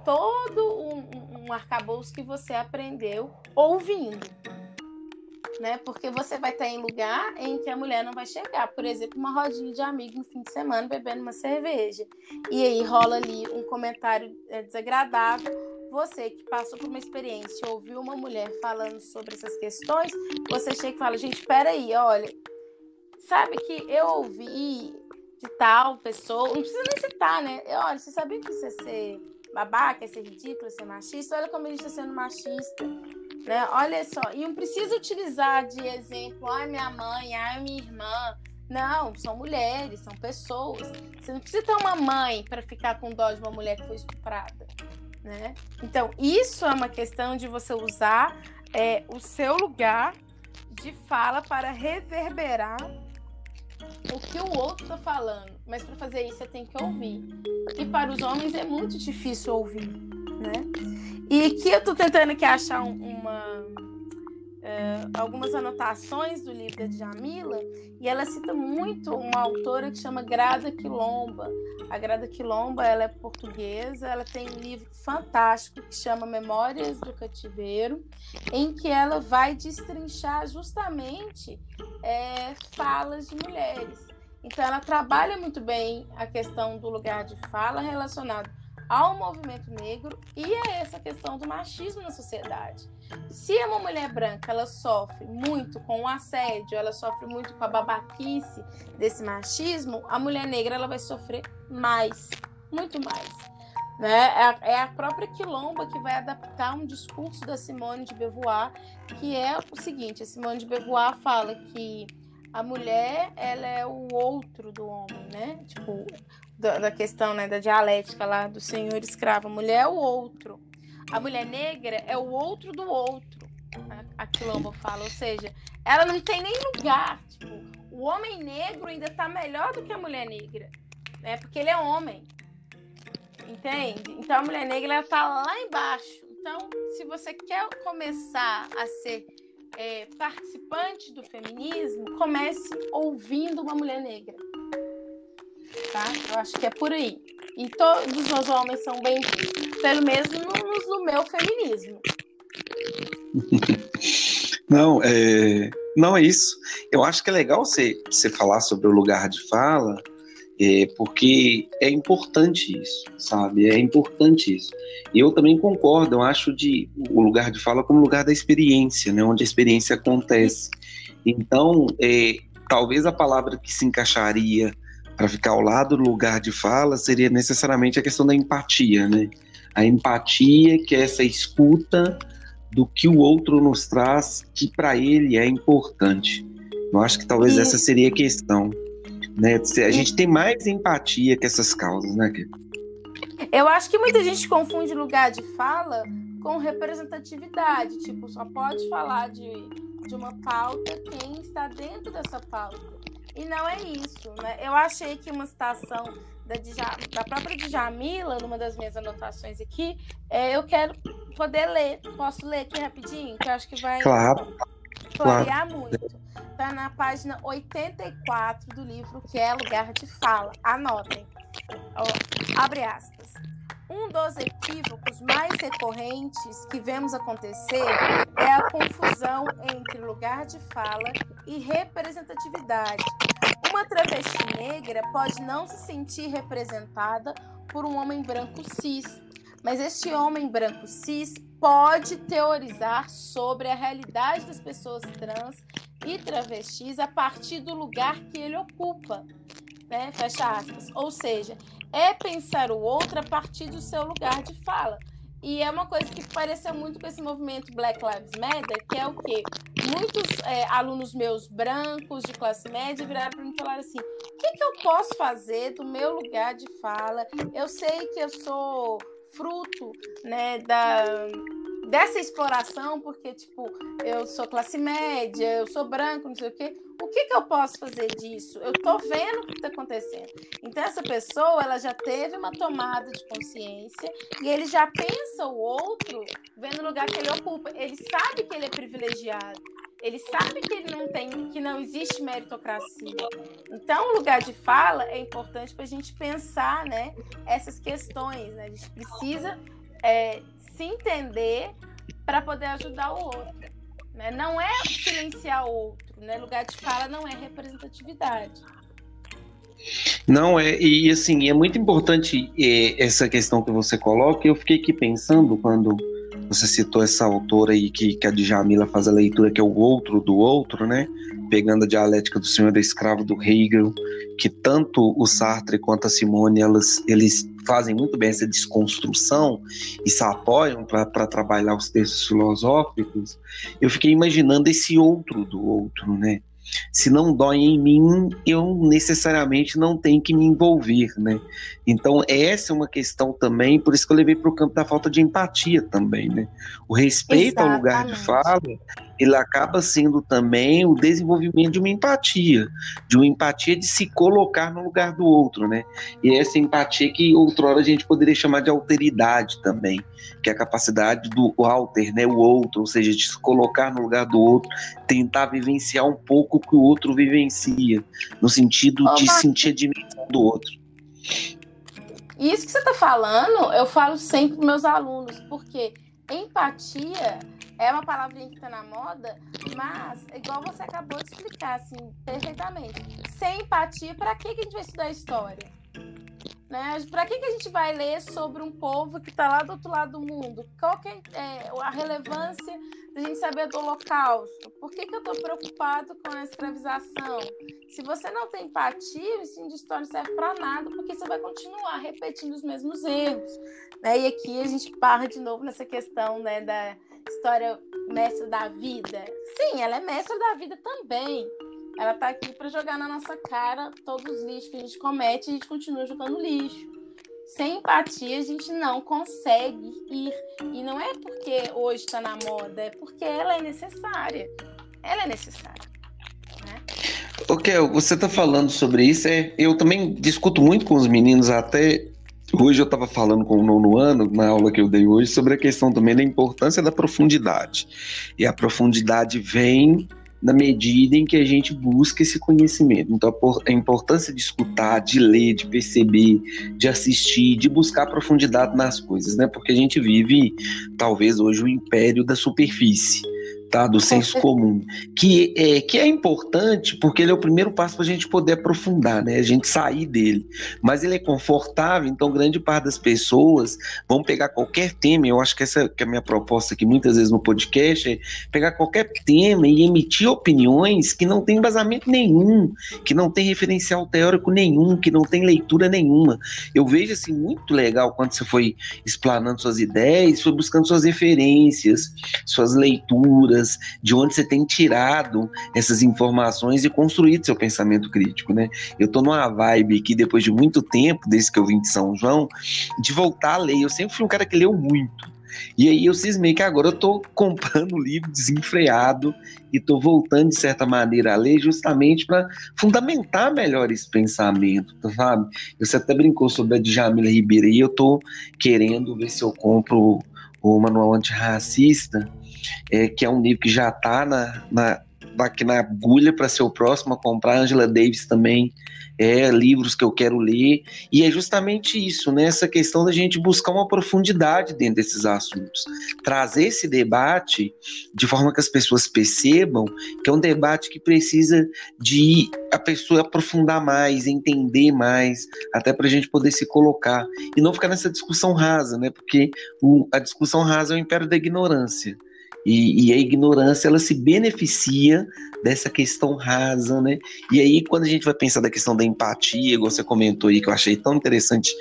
todo um, um arcabouço que você aprendeu ouvindo né? Porque você vai estar em lugar em que a mulher não vai chegar. Por exemplo, uma rodinha de amigo no fim de semana bebendo uma cerveja. E aí rola ali um comentário é, desagradável. Você que passou por uma experiência, ouviu uma mulher falando sobre essas questões, você chega e fala, gente, peraí, olha, sabe que eu ouvi de tal pessoa, não precisa nem citar, né? Olha, você sabia que isso é ser babaca, é ser ridículo, ser machista? Olha como ele está sendo machista né? Olha só, e não precisa utilizar de exemplo, ai minha mãe, ai minha irmã. Não, são mulheres, são pessoas. Você não precisa ter uma mãe para ficar com dó de uma mulher que foi estuprada. Né? Então, isso é uma questão de você usar é, o seu lugar de fala para reverberar o que o outro está falando. Mas para fazer isso você tem que ouvir. E para os homens é muito difícil ouvir, né? E aqui eu estou tentando aqui achar uma uh, algumas anotações do livro de Jamila e ela cita muito uma autora que chama Grada Quilomba. A Grada Quilomba ela é portuguesa, ela tem um livro fantástico que chama Memórias do Cativeiro, em que ela vai destrinchar justamente é, falas de mulheres. Então, ela trabalha muito bem a questão do lugar de fala relacionado ao movimento negro e a essa questão do machismo na sociedade. Se uma mulher branca ela sofre muito com o assédio, ela sofre muito com a babaquice desse machismo, a mulher negra ela vai sofrer mais, muito mais. Né? É, a, é própria Quilomba que vai adaptar um discurso da Simone de Beauvoir, que é o seguinte: a Simone de Beauvoir fala que a mulher ela é o outro do homem, né? Tipo, da, da questão né, da dialética lá do senhor escravo. A mulher é o outro. A mulher negra é o outro do outro. A, a Quilombo fala. Ou seja, ela não tem nem lugar. Tipo, o homem negro ainda está melhor do que a mulher negra. Né? Porque ele é homem. Entende? Então a mulher negra ela tá lá embaixo. Então, se você quer começar a ser é, participante do feminismo, comece ouvindo uma mulher negra tá? Eu acho que é por aí. E todos os homens são bem, pelo menos no, no meu feminismo. Não, é, não é isso. Eu acho que é legal você, você falar sobre o lugar de fala, é, porque é importante isso, sabe? É importante isso. E eu também concordo, eu acho de o lugar de fala como lugar da experiência, né? Onde a experiência acontece. Então, é, talvez a palavra que se encaixaria para ficar ao lado do lugar de fala seria necessariamente a questão da empatia, né? A empatia, que é essa escuta do que o outro nos traz, que para ele é importante. Eu acho que talvez Isso. essa seria a questão. Né? A gente tem mais empatia que essas causas, né, Eu acho que muita gente confunde lugar de fala com representatividade. Tipo, só pode falar de, de uma pauta quem está dentro dessa pauta. E não é isso, né? Eu achei que uma citação da, da própria Djamila, numa das minhas anotações aqui, é, eu quero poder ler. Posso ler aqui rapidinho? Que eu acho que vai claro, clarear claro. muito. Está na página 84 do livro, que é Lugar de Fala. Anotem. Ó, abre aspas. Um dos equívocos mais recorrentes que vemos acontecer é a confusão entre lugar de fala e representatividade. Uma travesti negra pode não se sentir representada por um homem branco cis, mas este homem branco cis pode teorizar sobre a realidade das pessoas trans e travestis a partir do lugar que ele ocupa. Né? Fecha aspas. Ou seja, é pensar o outro a partir do seu lugar de fala. E é uma coisa que pareceu muito com esse movimento Black Lives Matter, que é o quê? Muitos é, alunos meus brancos de classe média viraram para mim e falaram assim: o que, que eu posso fazer do meu lugar de fala? Eu sei que eu sou fruto né, da, dessa exploração, porque, tipo, eu sou classe média, eu sou branco, não sei o quê. O que, que eu posso fazer disso? Eu tô vendo o que está acontecendo. Então, essa pessoa, ela já teve uma tomada de consciência e ele já pensa o outro vendo o lugar que ele ocupa. Ele sabe que ele é privilegiado. Ele sabe que ele não tem, que não existe meritocracia. Então, o lugar de fala é importante para a gente pensar, né, essas questões. Né? A gente precisa é, se entender para poder ajudar o outro. Né? Não é silenciar o outro, né? Lugar de fala não é representatividade. Não, é, e assim, é muito importante é, essa questão que você coloca. Eu fiquei aqui pensando quando você citou essa autora aí que, que a Djamila faz a leitura, que é o outro do outro, né? Pegando a dialética do senhor da escravo do Hegel, que tanto o Sartre quanto a Simone, elas, eles fazem muito bem essa desconstrução e se apoiam para trabalhar os textos filosóficos. Eu fiquei imaginando esse outro do outro, né? Se não dói em mim, eu necessariamente não tenho que me envolver, né? Então, essa é uma questão também, por isso que eu levei para o campo da falta de empatia também, né? O respeito Exatamente. ao lugar de fala, ele acaba sendo também o desenvolvimento de uma empatia, de uma empatia de se colocar no lugar do outro, né? E essa empatia que outrora a gente poderia chamar de alteridade também, que é a capacidade do alter, né, o outro, ou seja, de se colocar no lugar do outro, tentar vivenciar um pouco o que o outro vivencia, no sentido de sentir a dimensão do outro. Isso que você está falando, eu falo sempre para meus alunos, porque empatia é uma palavrinha que está na moda, mas, igual você acabou de explicar, assim, perfeitamente. Sem empatia, para que, que a gente vai estudar história? Né? Para que, que a gente vai ler sobre um povo que está lá do outro lado do mundo? Qual que é, é a relevância da gente saber do Holocausto? Por que, que eu estou preocupado com a escravização? Se você não tem empatia, o ensino de história não serve para nada, porque você vai continuar repetindo os mesmos erros. Né? E aqui a gente parra de novo nessa questão né, da história mestre da vida. Sim, ela é mestre da vida também. Ela tá aqui para jogar na nossa cara todos os lixos que a gente comete e a gente continua jogando lixo. Sem empatia, a gente não consegue ir. E não é porque hoje está na moda, é porque ela é necessária. Ela é necessária. Né? Ok, você está falando sobre isso. É, eu também discuto muito com os meninos, até Hoje eu estava falando com o nono ano, na aula que eu dei hoje, sobre a questão também da importância da profundidade. E a profundidade vem na medida em que a gente busca esse conhecimento. Então, a importância de escutar, de ler, de perceber, de assistir, de buscar profundidade nas coisas, né? Porque a gente vive, talvez hoje, o império da superfície tá? do senso comum, que é, que é importante porque ele é o primeiro passo para a gente poder aprofundar, né? a gente sair dele. Mas ele é confortável, então grande parte das pessoas vão pegar qualquer tema, eu acho que essa que é a minha proposta aqui muitas vezes no podcast, é pegar qualquer tema e emitir opiniões que não tem embasamento nenhum, que não tem referencial teórico nenhum, que não tem leitura nenhuma. Eu vejo assim muito legal quando você foi explanando suas ideias, foi buscando suas referências, suas leituras, de onde você tem tirado essas informações e construído seu pensamento crítico, né? Eu tô numa vibe aqui, depois de muito tempo, desde que eu vim de São João, de voltar a ler. Eu sempre fui um cara que leu muito. E aí eu cismei que agora eu tô comprando um livro desenfreado e tô voltando de certa maneira a ler justamente para fundamentar melhor esse pensamento, sabe? Você até brincou sobre a Djamila Ribeiro e eu tô querendo ver se eu compro o Manual Antirracista é, que é um livro que já está na, na, aqui na agulha para ser o próximo a comprar. Angela Davis também é livros que eu quero ler. E é justamente isso, né? Essa questão da gente buscar uma profundidade dentro desses assuntos. Trazer esse debate de forma que as pessoas percebam que é um debate que precisa de a pessoa aprofundar mais, entender mais, até para a gente poder se colocar. E não ficar nessa discussão rasa, né? Porque o, a discussão rasa é o império da ignorância. E, e, a ignorância ela se beneficia dessa questão rasa, né? E aí, quando a gente vai pensar da questão da empatia, igual você comentou aí, que eu achei tão interessante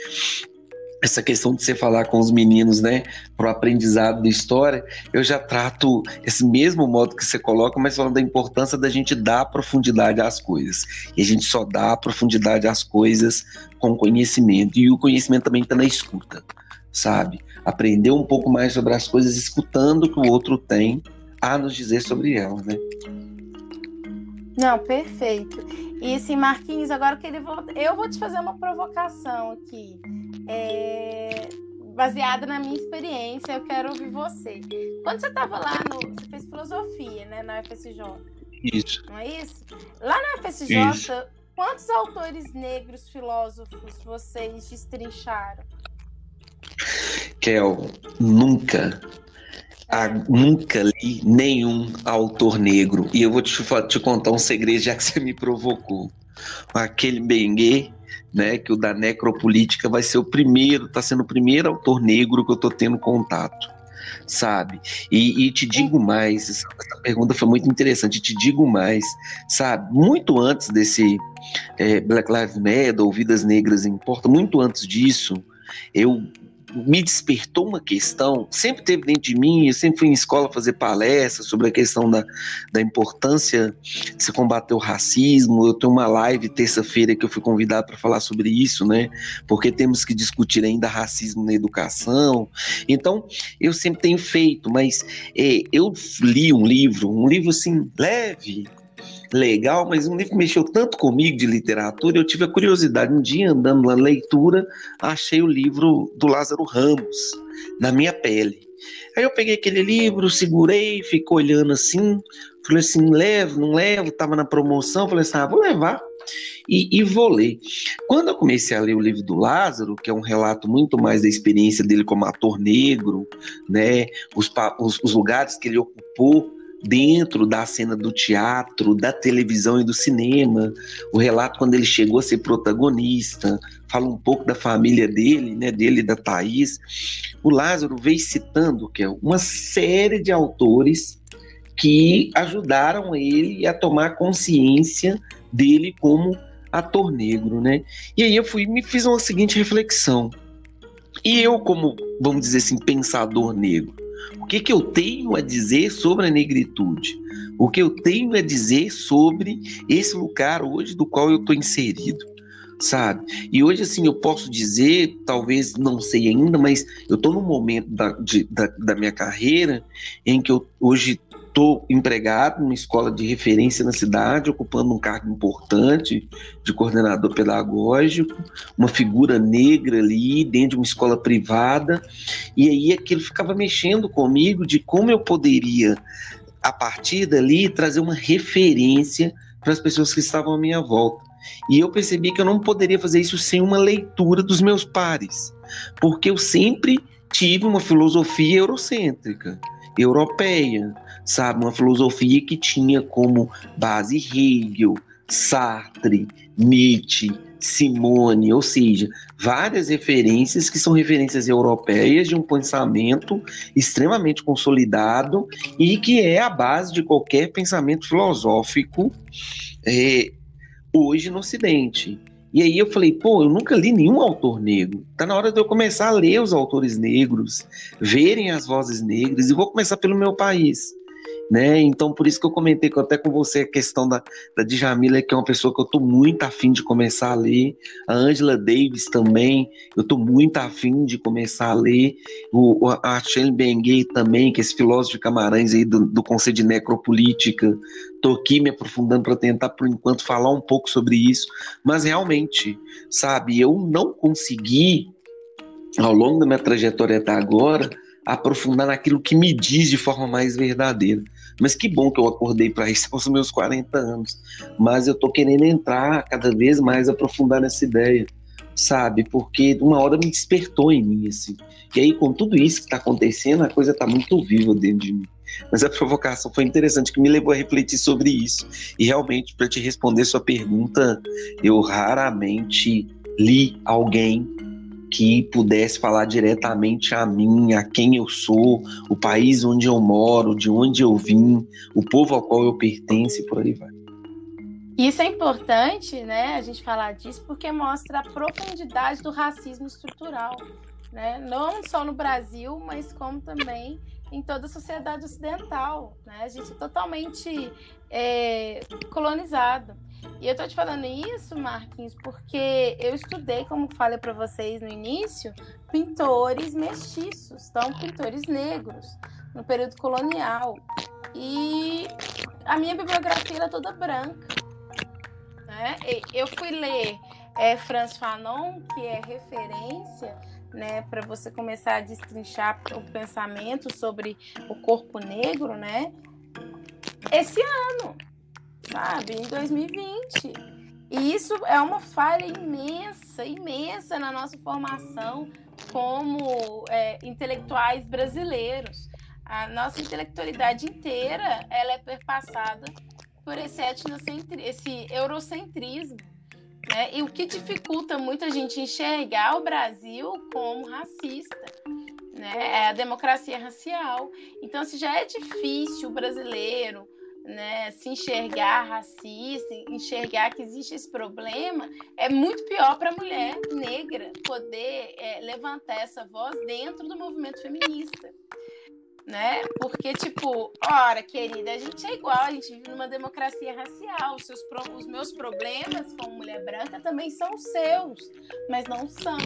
essa questão de você falar com os meninos, né, para o aprendizado da história, eu já trato esse mesmo modo que você coloca, mas falando da importância da gente dar profundidade às coisas. E a gente só dá profundidade às coisas com conhecimento. E o conhecimento também está na escuta, sabe? aprender um pouco mais sobre as coisas, escutando o que o outro tem a nos dizer sobre elas, né? Não, perfeito. E assim, Marquinhos, agora que ele volta, eu vou te fazer uma provocação aqui, é... baseada na minha experiência. Eu quero ouvir você. Quando você estava lá no, você fez filosofia, né, na UFSJ? Isso. Não é isso? Lá na UFSJ, isso. quantos autores negros filósofos vocês destrincharam? Kel, nunca, a, nunca li nenhum autor negro. E eu vou te, te contar um segredo, já que você me provocou. Aquele Bengue, né, que o da necropolítica vai ser o primeiro, está sendo o primeiro autor negro que eu estou tendo contato, sabe? E, e te digo mais, essa, essa, pergunta foi muito interessante, te digo mais, sabe? Muito antes desse é, Black Lives Matter ou Vidas Negras Importa, muito antes disso, eu me despertou uma questão, sempre teve dentro de mim, eu sempre fui em escola fazer palestras sobre a questão da, da importância de se combater o racismo. Eu tenho uma live terça-feira que eu fui convidado para falar sobre isso, né? Porque temos que discutir ainda racismo na educação. Então, eu sempre tenho feito, mas é, eu li um livro, um livro assim, leve, legal, mas um livro que mexeu tanto comigo de literatura, eu tive a curiosidade, um dia andando na leitura, achei o livro do Lázaro Ramos na minha pele. Aí eu peguei aquele livro, segurei, fico olhando assim, falei assim, levo, não levo, tava na promoção, falei assim, ah, vou levar. E, e, vou ler. Quando eu comecei a ler o livro do Lázaro, que é um relato muito mais da experiência dele como ator negro, né, os, os, os lugares que ele ocupou dentro da cena do teatro, da televisão e do cinema. O relato quando ele chegou a ser protagonista, fala um pouco da família dele, né, dele e da Thaís. O Lázaro veio citando que é uma série de autores que ajudaram ele a tomar consciência dele como ator negro, né? E aí eu fui me fiz uma seguinte reflexão. E eu como, vamos dizer assim, pensador negro, o que, que eu tenho a dizer sobre a negritude? O que eu tenho a dizer sobre esse lugar hoje do qual eu estou inserido? Sabe? E hoje, assim, eu posso dizer, talvez não sei ainda, mas eu estou num momento da, de, da, da minha carreira em que eu hoje Estou empregado numa escola de referência na cidade, ocupando um cargo importante de coordenador pedagógico, uma figura negra ali dentro de uma escola privada, e aí aquilo ficava mexendo comigo de como eu poderia, a partir dali, trazer uma referência para as pessoas que estavam à minha volta. E eu percebi que eu não poderia fazer isso sem uma leitura dos meus pares, porque eu sempre tive uma filosofia eurocêntrica, europeia sabe? Uma filosofia que tinha como base Hegel, Sartre, Nietzsche, Simone, ou seja, várias referências que são referências europeias de um pensamento extremamente consolidado e que é a base de qualquer pensamento filosófico é, hoje no Ocidente. E aí eu falei, pô, eu nunca li nenhum autor negro. Tá na hora de eu começar a ler os autores negros, verem as vozes negras, e vou começar pelo meu país né? Então, por isso que eu comentei até com você a questão da, da Djamila, que é uma pessoa que eu tô muito afim de começar a ler. A Angela Davis também, eu tô muito afim de começar a ler. O, a Shane Bengay também, que é esse filósofo de Camarães aí do, do Conselho de Necropolítica. Tô aqui me aprofundando para tentar, por enquanto, falar um pouco sobre isso. Mas realmente, sabe, eu não consegui, ao longo da minha trajetória até agora, aprofundar naquilo que me diz de forma mais verdadeira. Mas que bom que eu acordei para isso aos meus 40 anos. Mas eu tô querendo entrar cada vez mais, aprofundar nessa ideia, sabe? Porque uma hora me despertou em mim, assim. E aí, com tudo isso que está acontecendo, a coisa está muito viva dentro de mim. Mas a provocação foi interessante, que me levou a refletir sobre isso. E realmente, para te responder sua pergunta, eu raramente li alguém que pudesse falar diretamente a mim, a quem eu sou, o país onde eu moro, de onde eu vim, o povo ao qual eu pertenço e por aí vai. Isso é importante, né, a gente falar disso, porque mostra a profundidade do racismo estrutural, né? Não só no Brasil, mas como também em toda a sociedade ocidental, né? A gente é totalmente é, colonizado. E eu tô te falando isso, Marquinhos, porque eu estudei, como falei para vocês no início, pintores mestiços, então pintores negros, no período colonial. E a minha bibliografia é toda branca. Né? Eu fui ler é, Franz Fanon, que é referência né, para você começar a destrinchar o pensamento sobre o corpo negro, né? Esse ano, sabe? Em 2020. E isso é uma falha imensa, imensa na nossa formação como é, intelectuais brasileiros. A nossa intelectualidade inteira ela é perpassada por esse esse eurocentrismo. Né? E o que dificulta muito a gente enxergar o Brasil como racista. Né? É a democracia racial. Então, se já é difícil o brasileiro né, se enxergar racista, enxergar que existe esse problema, é muito pior para a mulher negra poder é, levantar essa voz dentro do movimento feminista. Né? Porque, tipo, ora, querida, a gente é igual, a gente vive numa democracia racial. Os, seus, os meus problemas como mulher branca também são seus, mas não são.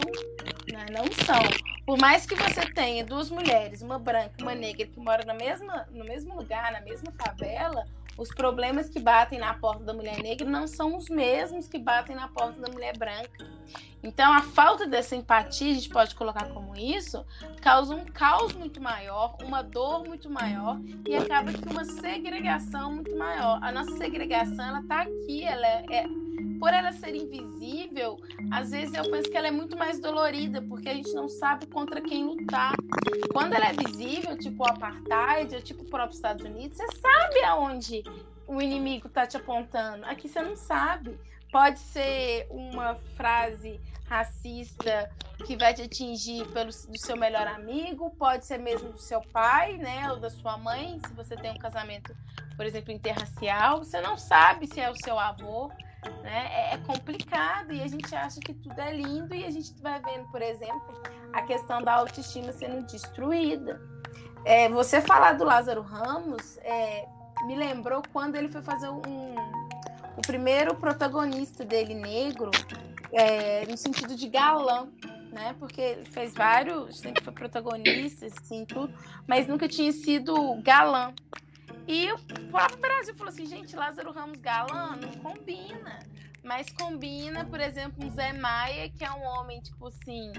Né? Não são. Por mais que você tenha duas mulheres, uma branca e uma negra, que moram na mesma, no mesmo lugar, na mesma favela, os problemas que batem na porta da mulher negra não são os mesmos que batem na porta da mulher branca. Então, a falta dessa empatia, a gente pode colocar como isso, causa um caos muito maior, uma dor muito maior e acaba que uma segregação muito maior. A nossa segregação, ela está aqui, ela é, é por ela ser invisível, às vezes eu penso que ela é muito mais dolorida, porque a gente não sabe contra quem lutar. Quando ela é visível, tipo o apartheid, ou tipo o próprio Estados Unidos, você sabe aonde o inimigo está te apontando. Aqui você não sabe. Pode ser uma frase racista que vai te atingir pelo do seu melhor amigo, pode ser mesmo do seu pai, né, ou da sua mãe, se você tem um casamento, por exemplo, interracial, você não sabe se é o seu avô. Né? É, é complicado e a gente acha que tudo é lindo e a gente vai vendo, por exemplo, a questão da autoestima sendo destruída. É, você falar do Lázaro Ramos é, me lembrou quando ele foi fazer um, o primeiro protagonista dele negro é, no sentido de galã, né? Porque ele fez vários, sempre foi protagonista, assim, tudo, mas nunca tinha sido galã. E o próprio Brasil falou assim, gente, Lázaro Ramos galã não combina. Mas combina, por exemplo, um Zé Maia, que é um homem, tipo assim,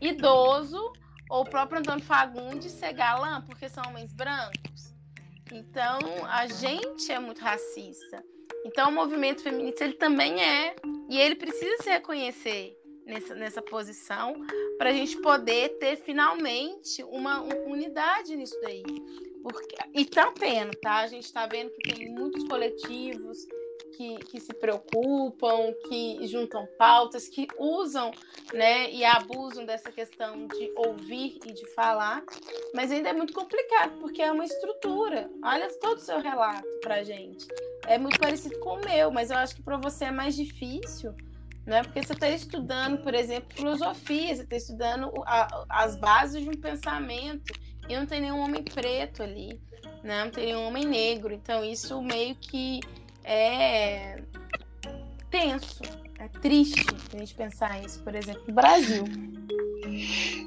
idoso, ou o próprio Antônio Fagundes ser galã, porque são homens brancos. Então, a gente é muito racista. Então, o movimento feminista, ele também é. E ele precisa se reconhecer nessa, nessa posição para a gente poder ter, finalmente, uma, unidade nisso daí. Porque, e tá tendo, tá? A gente está vendo que tem muitos coletivos que, que se preocupam, que juntam pautas, que usam né, e abusam dessa questão de ouvir e de falar, mas ainda é muito complicado, porque é uma estrutura. Olha todo o seu relato pra gente. É muito parecido com o meu, mas eu acho que para você é mais difícil, né? Porque você está estudando, por exemplo, filosofia, você está estudando a, as bases de um pensamento e não tem nenhum homem preto ali, né? não tem nenhum homem negro. Então isso meio que é tenso, é triste a gente pensar isso, por exemplo, no Brasil.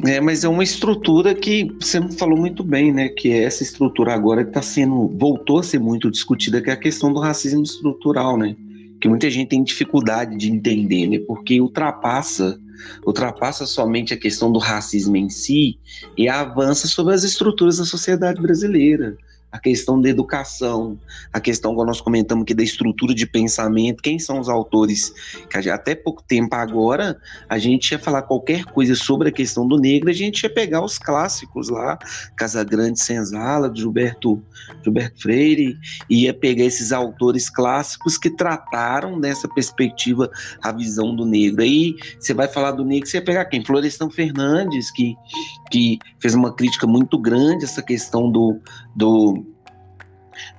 É, mas é uma estrutura que você falou muito bem, né? Que é essa estrutura agora está sendo, voltou a ser muito discutida, que é a questão do racismo estrutural, né? Que muita gente tem dificuldade de entender, né? Porque ultrapassa ultrapassa somente a questão do racismo em si e avança sobre as estruturas da sociedade brasileira a questão da educação, a questão que nós comentamos aqui da estrutura de pensamento, quem são os autores, que até pouco tempo agora, a gente ia falar qualquer coisa sobre a questão do negro, a gente ia pegar os clássicos lá, Casagrande Senzala, Gilberto, Gilberto Freire, ia pegar esses autores clássicos que trataram dessa perspectiva a visão do negro. Aí você vai falar do negro, você ia pegar quem? Florestan Fernandes, que, que fez uma crítica muito grande essa questão do, do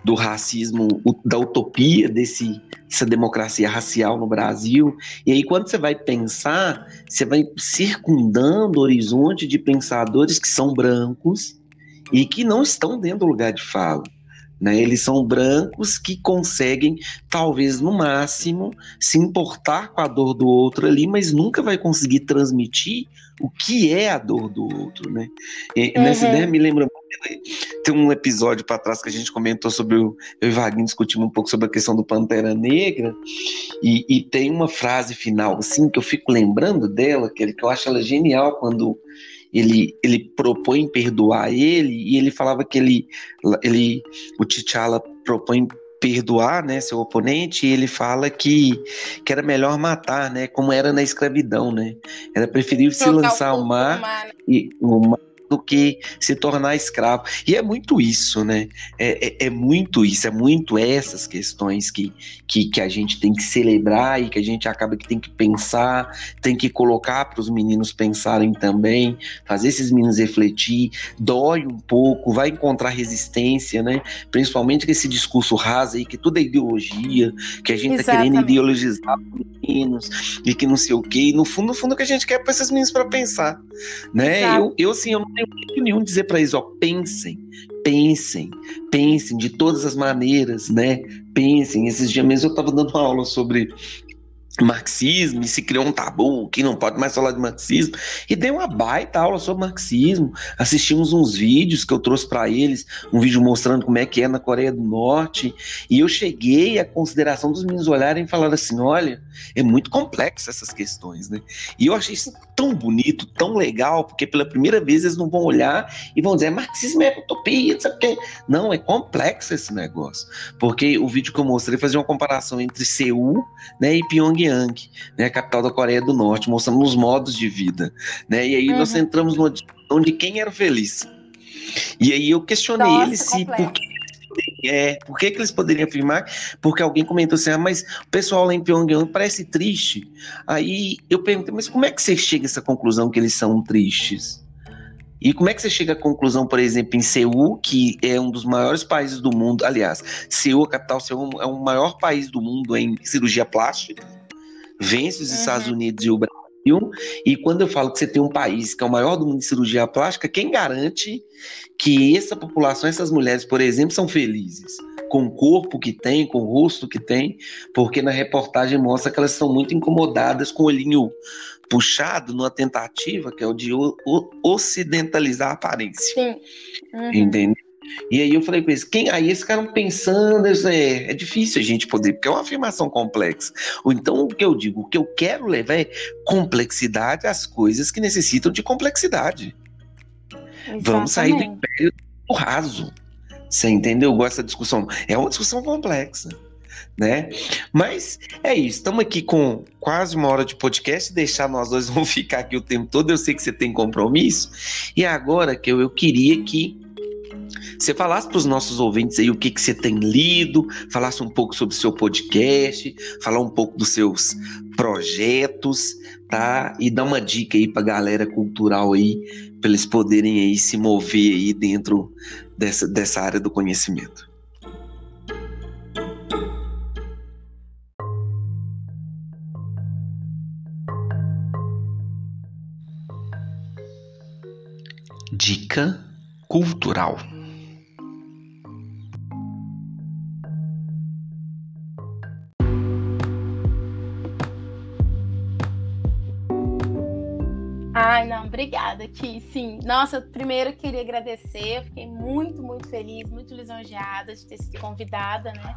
do racismo, da utopia desse, dessa democracia racial no Brasil. E aí, quando você vai pensar, você vai circundando o horizonte de pensadores que são brancos e que não estão dentro do lugar de fala. Né? Eles são brancos que conseguem, talvez no máximo, se importar com a dor do outro ali, mas nunca vai conseguir transmitir o que é a dor do outro. Né? E, uhum. Nessa ideia me lembra tem um episódio para trás que a gente comentou sobre o. Eu e Vaguinho discutimos um pouco sobre a questão do Pantera Negra, e, e tem uma frase final, assim, que eu fico lembrando dela, que, que eu acho ela genial quando ele, ele propõe perdoar ele, e ele falava que ele, ele o T'Challa propõe perdoar, né, seu oponente, e ele fala que, que era melhor matar, né, como era na escravidão, né, era preferível se lançar ao mar, mar, e, o mar do que se tornar escravo. E é muito isso, né? É, é, é, muito isso, é muito essas questões que, que, que a gente tem que celebrar e que a gente acaba que tem que pensar, tem que colocar para os meninos pensarem também, fazer esses meninos refletir, dói um pouco, vai encontrar resistência, né? Principalmente com esse discurso raso aí, que tudo é ideologia, que a gente está querendo ideologizar os meninos e que não sei o quê. E no fundo, no fundo, o que a gente quer é para esses meninos para pensar, né? Eu, eu, assim, eu não tenho nenhum dizer para eles, ó, pensem, pensem, pensem de todas as maneiras, né? Pensem. Esses dias mesmo eu estava dando uma aula sobre marxismo e se criou um tabu que não pode mais falar de marxismo e dei uma baita aula sobre marxismo assistimos uns vídeos que eu trouxe para eles um vídeo mostrando como é que é na Coreia do Norte e eu cheguei à consideração dos meninos olharem e falar assim olha é muito complexo essas questões né e eu achei isso tão bonito tão legal porque pela primeira vez eles não vão olhar e vão dizer marxismo é utopia sabe que não é complexo esse negócio porque o vídeo que eu mostrei fazia uma comparação entre Seul né e Pyongyang né, a capital da Coreia do Norte, mostrando os modos de vida, né? E aí uhum. nós entramos numa discussão de quem era feliz. E aí eu questionei Nossa, eles se é, por que, que eles poderiam afirmar? Porque alguém comentou assim, ah, mas o pessoal lá em Pyongyang parece triste. Aí eu perguntei, mas como é que você chega a essa conclusão que eles são tristes? E como é que você chega à conclusão, por exemplo, em Seul, que é um dos maiores países do mundo, aliás, Seul, a capital Seul, é o maior país do mundo em cirurgia plástica, vence os uhum. Estados Unidos e o Brasil. E quando eu falo que você tem um país que é o maior do mundo de cirurgia plástica, quem garante que essa população, essas mulheres, por exemplo, são felizes? Com o corpo que tem, com o rosto que tem, porque na reportagem mostra que elas são muito incomodadas com o olhinho puxado numa tentativa que é o de ocidentalizar a aparência. Sim. Uhum. Entendeu? E aí eu falei com eles, quem aí eles ficaram pensando, é, é difícil a gente poder, porque é uma afirmação complexa. Ou então o que eu digo, o que eu quero levar é complexidade às coisas que necessitam de complexidade. Exatamente. Vamos sair do império do raso. Você entendeu? Eu gosto dessa discussão. É uma discussão complexa. Né? Mas é isso, estamos aqui com quase uma hora de podcast, deixar nós dois vamos ficar aqui o tempo todo, eu sei que você tem compromisso, e agora que eu, eu queria que você falasse para os nossos ouvintes aí o que, que você tem lido, falasse um pouco sobre o seu podcast, falar um pouco dos seus projetos, tá? E dar uma dica aí para a galera cultural aí, para eles poderem aí se mover aí dentro dessa, dessa área do conhecimento. Dica cultural. Ai, não, obrigada, Ki. Sim, nossa, primeiro eu queria agradecer, eu fiquei muito, muito feliz, muito lisonjeada de ter sido convidada, né,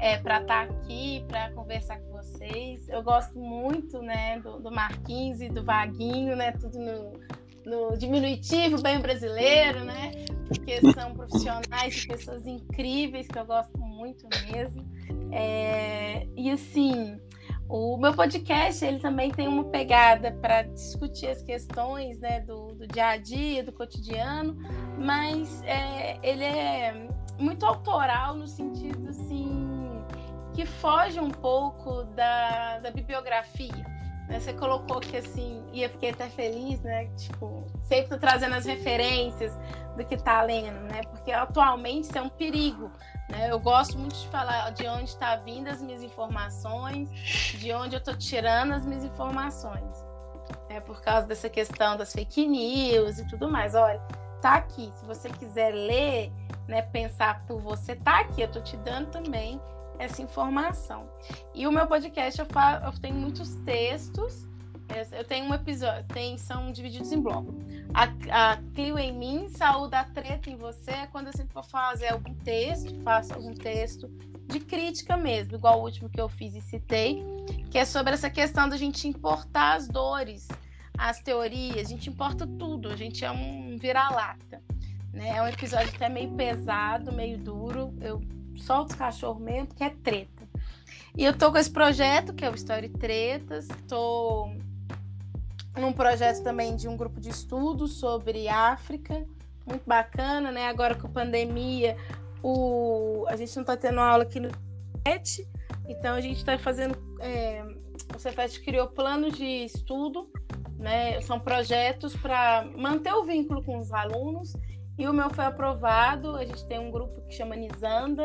é, para estar tá aqui, para conversar com vocês. Eu gosto muito, né, do, do Marquinhos e do Vaguinho, né, tudo no, no diminutivo bem brasileiro, né, porque são profissionais e pessoas incríveis que eu gosto muito mesmo. É, e assim, o meu podcast ele também tem uma pegada para discutir as questões né, do, do, dia a dia, do cotidiano, mas é, ele é muito autoral no sentido assim que foge um pouco da, da bibliografia. Né? Você colocou que assim, e eu fiquei até feliz, né? Tipo, sempre tô trazendo as referências do que tá lendo, né? Porque atualmente isso é um perigo. Né? Eu gosto muito de falar de onde está vindo as minhas informações, de onde eu estou tirando as minhas informações. É por causa dessa questão das fake news e tudo mais. Olha, tá aqui. Se você quiser ler, né, pensar por você, tá aqui. Eu tô te dando também essa informação. E o meu podcast eu, falo, eu tenho muitos textos eu tenho um episódio, tem, são divididos em blocos. A, a Clio em mim, saúde a treta em você, é quando eu sempre vou fazer algum texto, faço algum texto de crítica mesmo, igual o último que eu fiz e citei, que é sobre essa questão da gente importar as dores, as teorias, a gente importa tudo, a gente é um vira-lata. Né? É um episódio até meio pesado, meio duro. Eu solto os cachorros mesmo, que é treta. E eu tô com esse projeto, que é o Story Tretas, tô num projeto também de um grupo de estudo sobre África, muito bacana, né? Agora com a pandemia, o... a gente não está tendo aula aqui no Cefet, então a gente está fazendo. É... O Cefet criou planos de estudo, né? São projetos para manter o vínculo com os alunos. E o meu foi aprovado. A gente tem um grupo que chama Nizanda.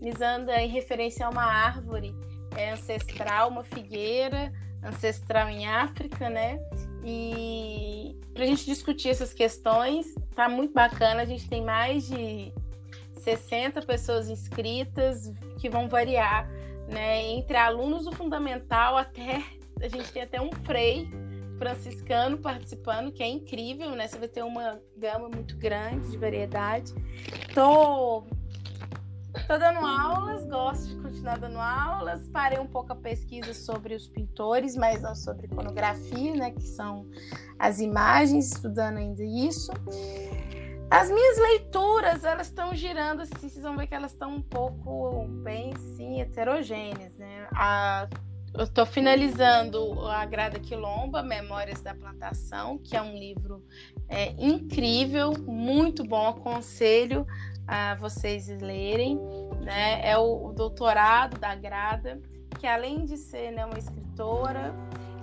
Nizanda é em referência a uma árvore é ancestral, uma figueira ancestral em África, né? E para a gente discutir essas questões, tá muito bacana. A gente tem mais de 60 pessoas inscritas que vão variar, né? Entre alunos do fundamental até a gente tem até um frei franciscano participando, que é incrível, né? Você vai ter uma gama muito grande de variedade. Tô Estou dando aulas, gosto de continuar dando aulas. Parei um pouco a pesquisa sobre os pintores, mas não sobre iconografia, né? Que são as imagens, estudando ainda isso. As minhas leituras, elas estão girando assim, vocês vão ver que elas estão um pouco bem, sim, heterogêneas, né? A, eu estou finalizando a Grada Quilomba, Memórias da Plantação, que é um livro é, incrível, muito bom, aconselho a vocês lerem, né? É o, o doutorado da Grada, que além de ser né, uma escritora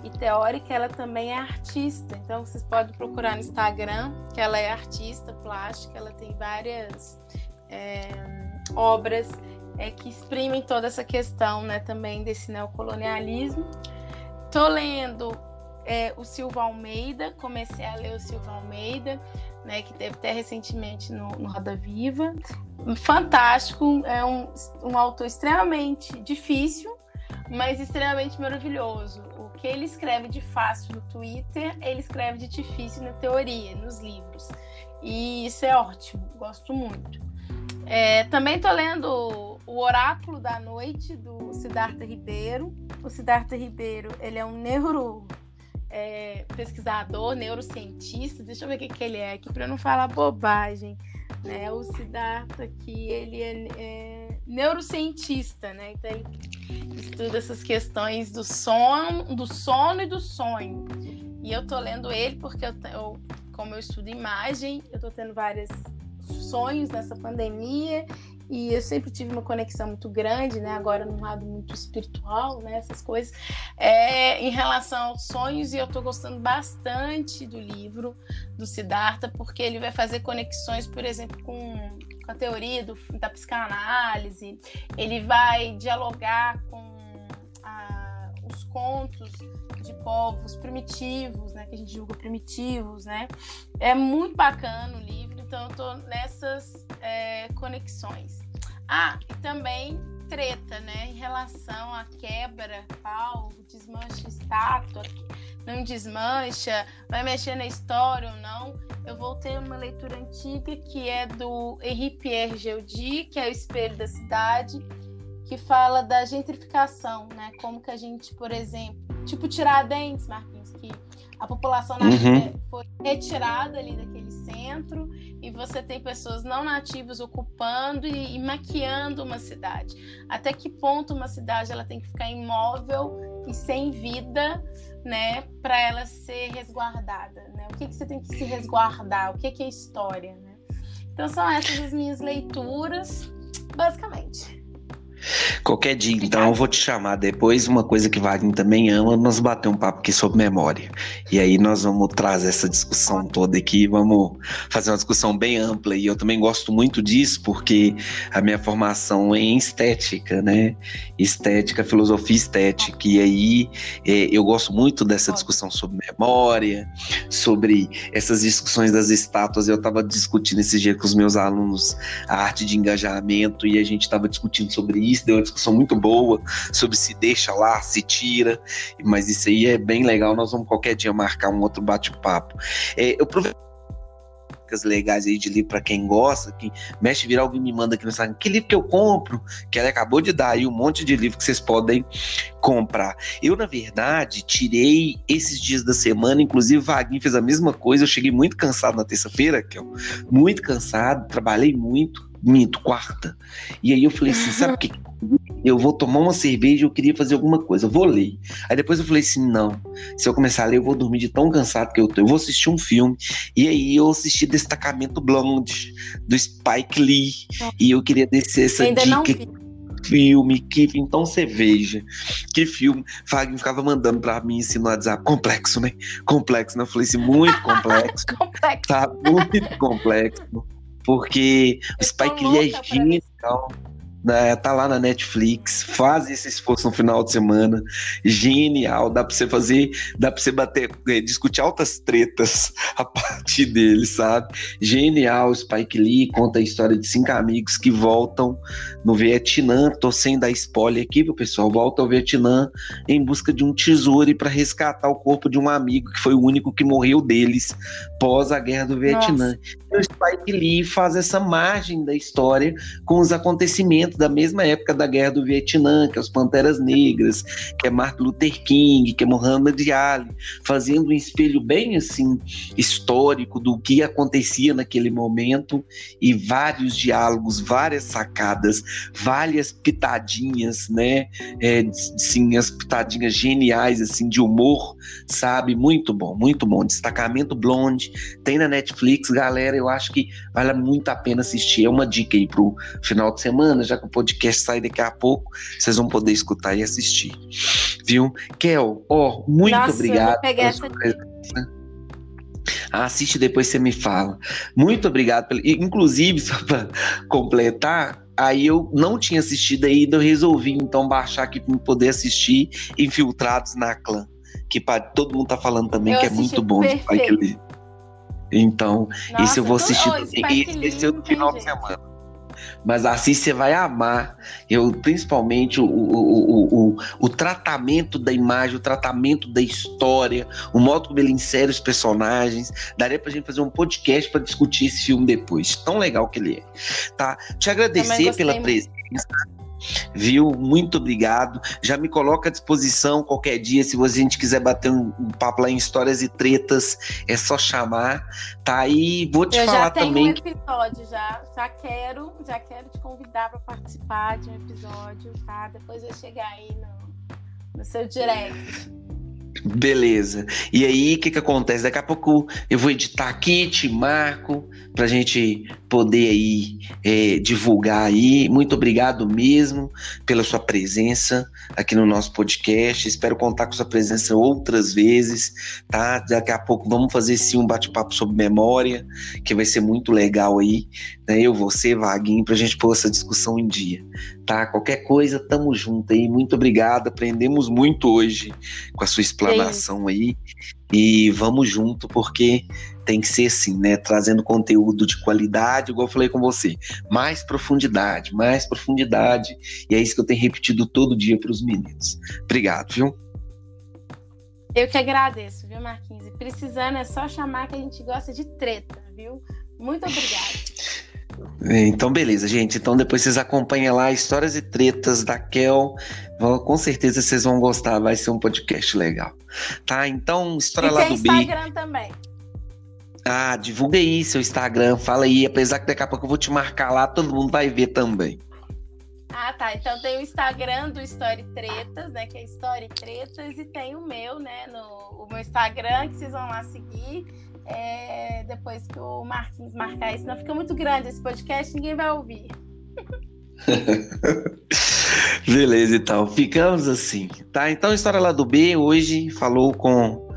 e teórica, ela também é artista. Então vocês podem procurar no Instagram, que ela é artista plástica, ela tem várias é, obras é, que exprimem toda essa questão, né, também desse neocolonialismo. Tô lendo é, o Silva Almeida, comecei a ler o Silva Almeida né, que teve até recentemente no, no Roda Viva. Fantástico, é um, um autor extremamente difícil, mas extremamente maravilhoso. O que ele escreve de fácil no Twitter, ele escreve de difícil na teoria, nos livros. E isso é ótimo, gosto muito. É, também estou lendo O Oráculo da Noite, do Siddhartha Ribeiro. O Siddhartha Ribeiro, ele é um neuro é, pesquisador, neurocientista, deixa eu ver o que, que ele é aqui, para não falar bobagem. Né? O Siddhartha aqui, ele é, é, neurocientista, né? Então ele estuda essas questões do sono, do sono e do sonho. E eu tô lendo ele porque eu, eu como eu estudo imagem, eu tô tendo vários sonhos nessa pandemia e eu sempre tive uma conexão muito grande, né? Agora num lado muito espiritual, né? Essas coisas. É, em relação aos sonhos, e eu estou gostando bastante do livro do Siddhartha, porque ele vai fazer conexões, por exemplo, com, com a teoria do, da psicanálise, ele vai dialogar com a, os contos de povos primitivos, né? Que a gente julga primitivos, né? É muito bacana o livro então tô nessas é, conexões. Ah, e também treta, né? Em relação à quebra, pau, desmancha estátua, não desmancha, vai mexer na história ou não. Eu voltei a uma leitura antiga que é do Henri Pierre Geudi, que é o Espelho da Cidade, que fala da gentrificação, né? Como que a gente, por exemplo, tipo Tiradentes, Marquinhos, que a população nativa uhum. foi retirada ali daquele centro e você tem pessoas não nativas ocupando e, e, maquiando uma cidade. Até que ponto uma cidade ela tem que ficar imóvel e sem vida, né, para ela ser resguardada, né? O que que você tem que se resguardar? O que que é história, né? Então são essas as minhas leituras, basicamente. Qualquer dia, então, eu vou te chamar depois. Uma coisa que Wagner também ama, nós bater um papo aqui sobre memória. E aí nós vamos trazer essa discussão toda aqui, vamos fazer uma discussão bem ampla. E eu também gosto muito disso, porque a minha formação é em estética, né? Estética, filosofia estética. E aí é, eu gosto muito dessa discussão sobre memória, sobre essas discussões das estátuas. Eu estava discutindo esse dia com os meus alunos a arte de engajamento, e a gente estava discutindo sobre isso deu uma discussão muito boa sobre se deixa lá, se tira, mas isso aí é bem legal. Nós vamos qualquer dia marcar um outro bate-papo. É, eu aproveito legais aí de livro para quem gosta, que mexe virar alguém me manda aqui no Instagram, que livro que eu compro? Que ela acabou de dar aí um monte de livro que vocês podem comprar. Eu, na verdade, tirei esses dias da semana, inclusive Vaguinho fez a mesma coisa, eu cheguei muito cansado na terça-feira, muito cansado, trabalhei muito, minto, quarta. E aí eu falei assim, sabe o que? eu vou tomar uma cerveja, eu queria fazer alguma coisa, eu vou ler. Aí depois eu falei assim, não, se eu começar a ler, eu vou dormir de tão cansado que eu tô. Eu vou assistir um filme. E aí eu assisti Destacamento Blonde, do Spike Lee. E eu queria descer essa Ainda dica. não vi. Filme, que então você veja. Que filme. Fagner ficava mandando pra mim assim no WhatsApp. Complexo, né? Complexo, né? Eu falei assim, muito complexo. Complexo. tá muito complexo. Porque o tô Spike Lee é louca pra ver. Né? Tá lá na Netflix, faz esse esforço no final de semana. Genial, dá pra você fazer, dá pra você bater, eh, discutir altas tretas a partir dele, sabe? Genial, o Spike Lee conta a história de cinco amigos que voltam no Vietnã. Tô sem dar spoiler aqui, pro pessoal. Volta ao Vietnã em busca de um tesouro e para resgatar o corpo de um amigo que foi o único que morreu deles pós a guerra do Vietnã. O Spike Lee faz essa margem da história com os acontecimentos da mesma época da guerra do Vietnã, que é os Panteras Negras, que é Martin Luther King, que é Muhammad Ali, fazendo um espelho bem assim histórico do que acontecia naquele momento e vários diálogos, várias sacadas, várias pitadinhas, né? É, sim, as pitadinhas geniais assim de humor, sabe? Muito bom, muito bom. Destacamento Blonde tem na Netflix, galera. Eu acho que vale muito a pena assistir. É uma dica aí pro final de semana, já o podcast sai daqui a pouco, vocês vão poder escutar e assistir. Viu? Kel, ó, muito Nossa, obrigado. pela sua presença. Assiste depois você me fala. Muito obrigado. Pelo... e, Inclusive, só para completar, aí eu não tinha assistido ainda, eu resolvi então baixar aqui para poder assistir Infiltrados na Clã. Que pra... todo mundo tá falando também Eu que é muito bom de Spike. Lee. Então, esse eu vou Nossa, assistir Esse é tem final de semana. Mas assim você vai amar. Eu, principalmente o, o, o, o, tratamento da imagem, o tratamento da história, o modo como ele insere os personagens. Daria pra gente fazer um podcast para discutir esse filme depois. Tão legal que ele é. Tá? Te agradecer pela presença. Viu? Muito obrigado. Já me coloca à disposição qualquer dia. Se a gente quiser bater um, um papo lá em histórias e tretas, é só chamar. Tá? E vou te Eu falar já tenho também um episódio, já, já quero, já quero te convidar para participar de um episódio, tá? Depois eu chegar aí no, no seu direct. Beleza. E aí, o que que acontece? Daqui a pouco eu vou editar aqui, te marco, pra gente poder aí é, divulgar aí. Muito obrigado mesmo pela sua presença aqui no nosso podcast. Espero contar com sua presença outras vezes, tá? Daqui a pouco vamos fazer sim um bate-papo sobre memória, que vai ser muito legal aí, né? Eu, você, Vaguinho, pra gente pôr essa discussão em dia, tá? Qualquer coisa, tamo junto aí. Muito obrigado. Aprendemos muito hoje com a sua explanação aí. E vamos junto, porque tem que ser assim, né? Trazendo conteúdo de qualidade, igual eu falei com você. Mais profundidade, mais profundidade. E é isso que eu tenho repetido todo dia para os meninos. Obrigado, viu? Eu que agradeço, viu, Marquinhos? E precisando é só chamar que a gente gosta de treta, viu? Muito obrigada. Então, beleza, gente. Então, depois vocês acompanham lá Histórias e Tretas da Kel. Com certeza vocês vão gostar. Vai ser um podcast legal. Tá? Então, história E lá tem do B. Instagram também. Ah, divulga aí seu Instagram. Fala aí. Apesar que daqui a pouco eu vou te marcar lá, todo mundo vai ver também. Ah, tá. Então tem o Instagram do Story Tretas, né? Que é Story Tretas, e tem o meu, né? No, o meu Instagram, que vocês vão lá seguir. É, depois que o Marquinhos marcar isso, não fica muito grande esse podcast, ninguém vai ouvir. Beleza, então. Ficamos assim, tá? Então, história lá do B hoje falou com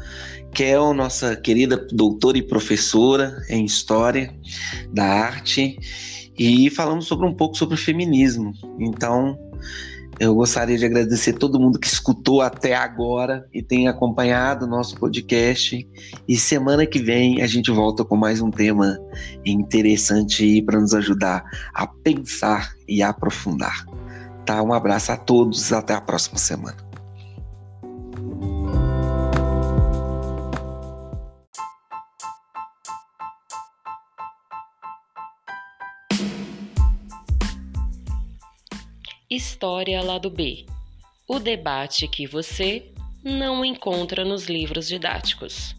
Kel, nossa querida doutora e professora em História da Arte, e falamos sobre um pouco sobre feminismo. Então, eu gostaria de agradecer todo mundo que escutou até agora e tem acompanhado o nosso podcast. E semana que vem a gente volta com mais um tema interessante para nos ajudar a pensar e aprofundar. Tá? Um abraço a todos, até a próxima semana. História Lado B. O debate que você não encontra nos livros didáticos.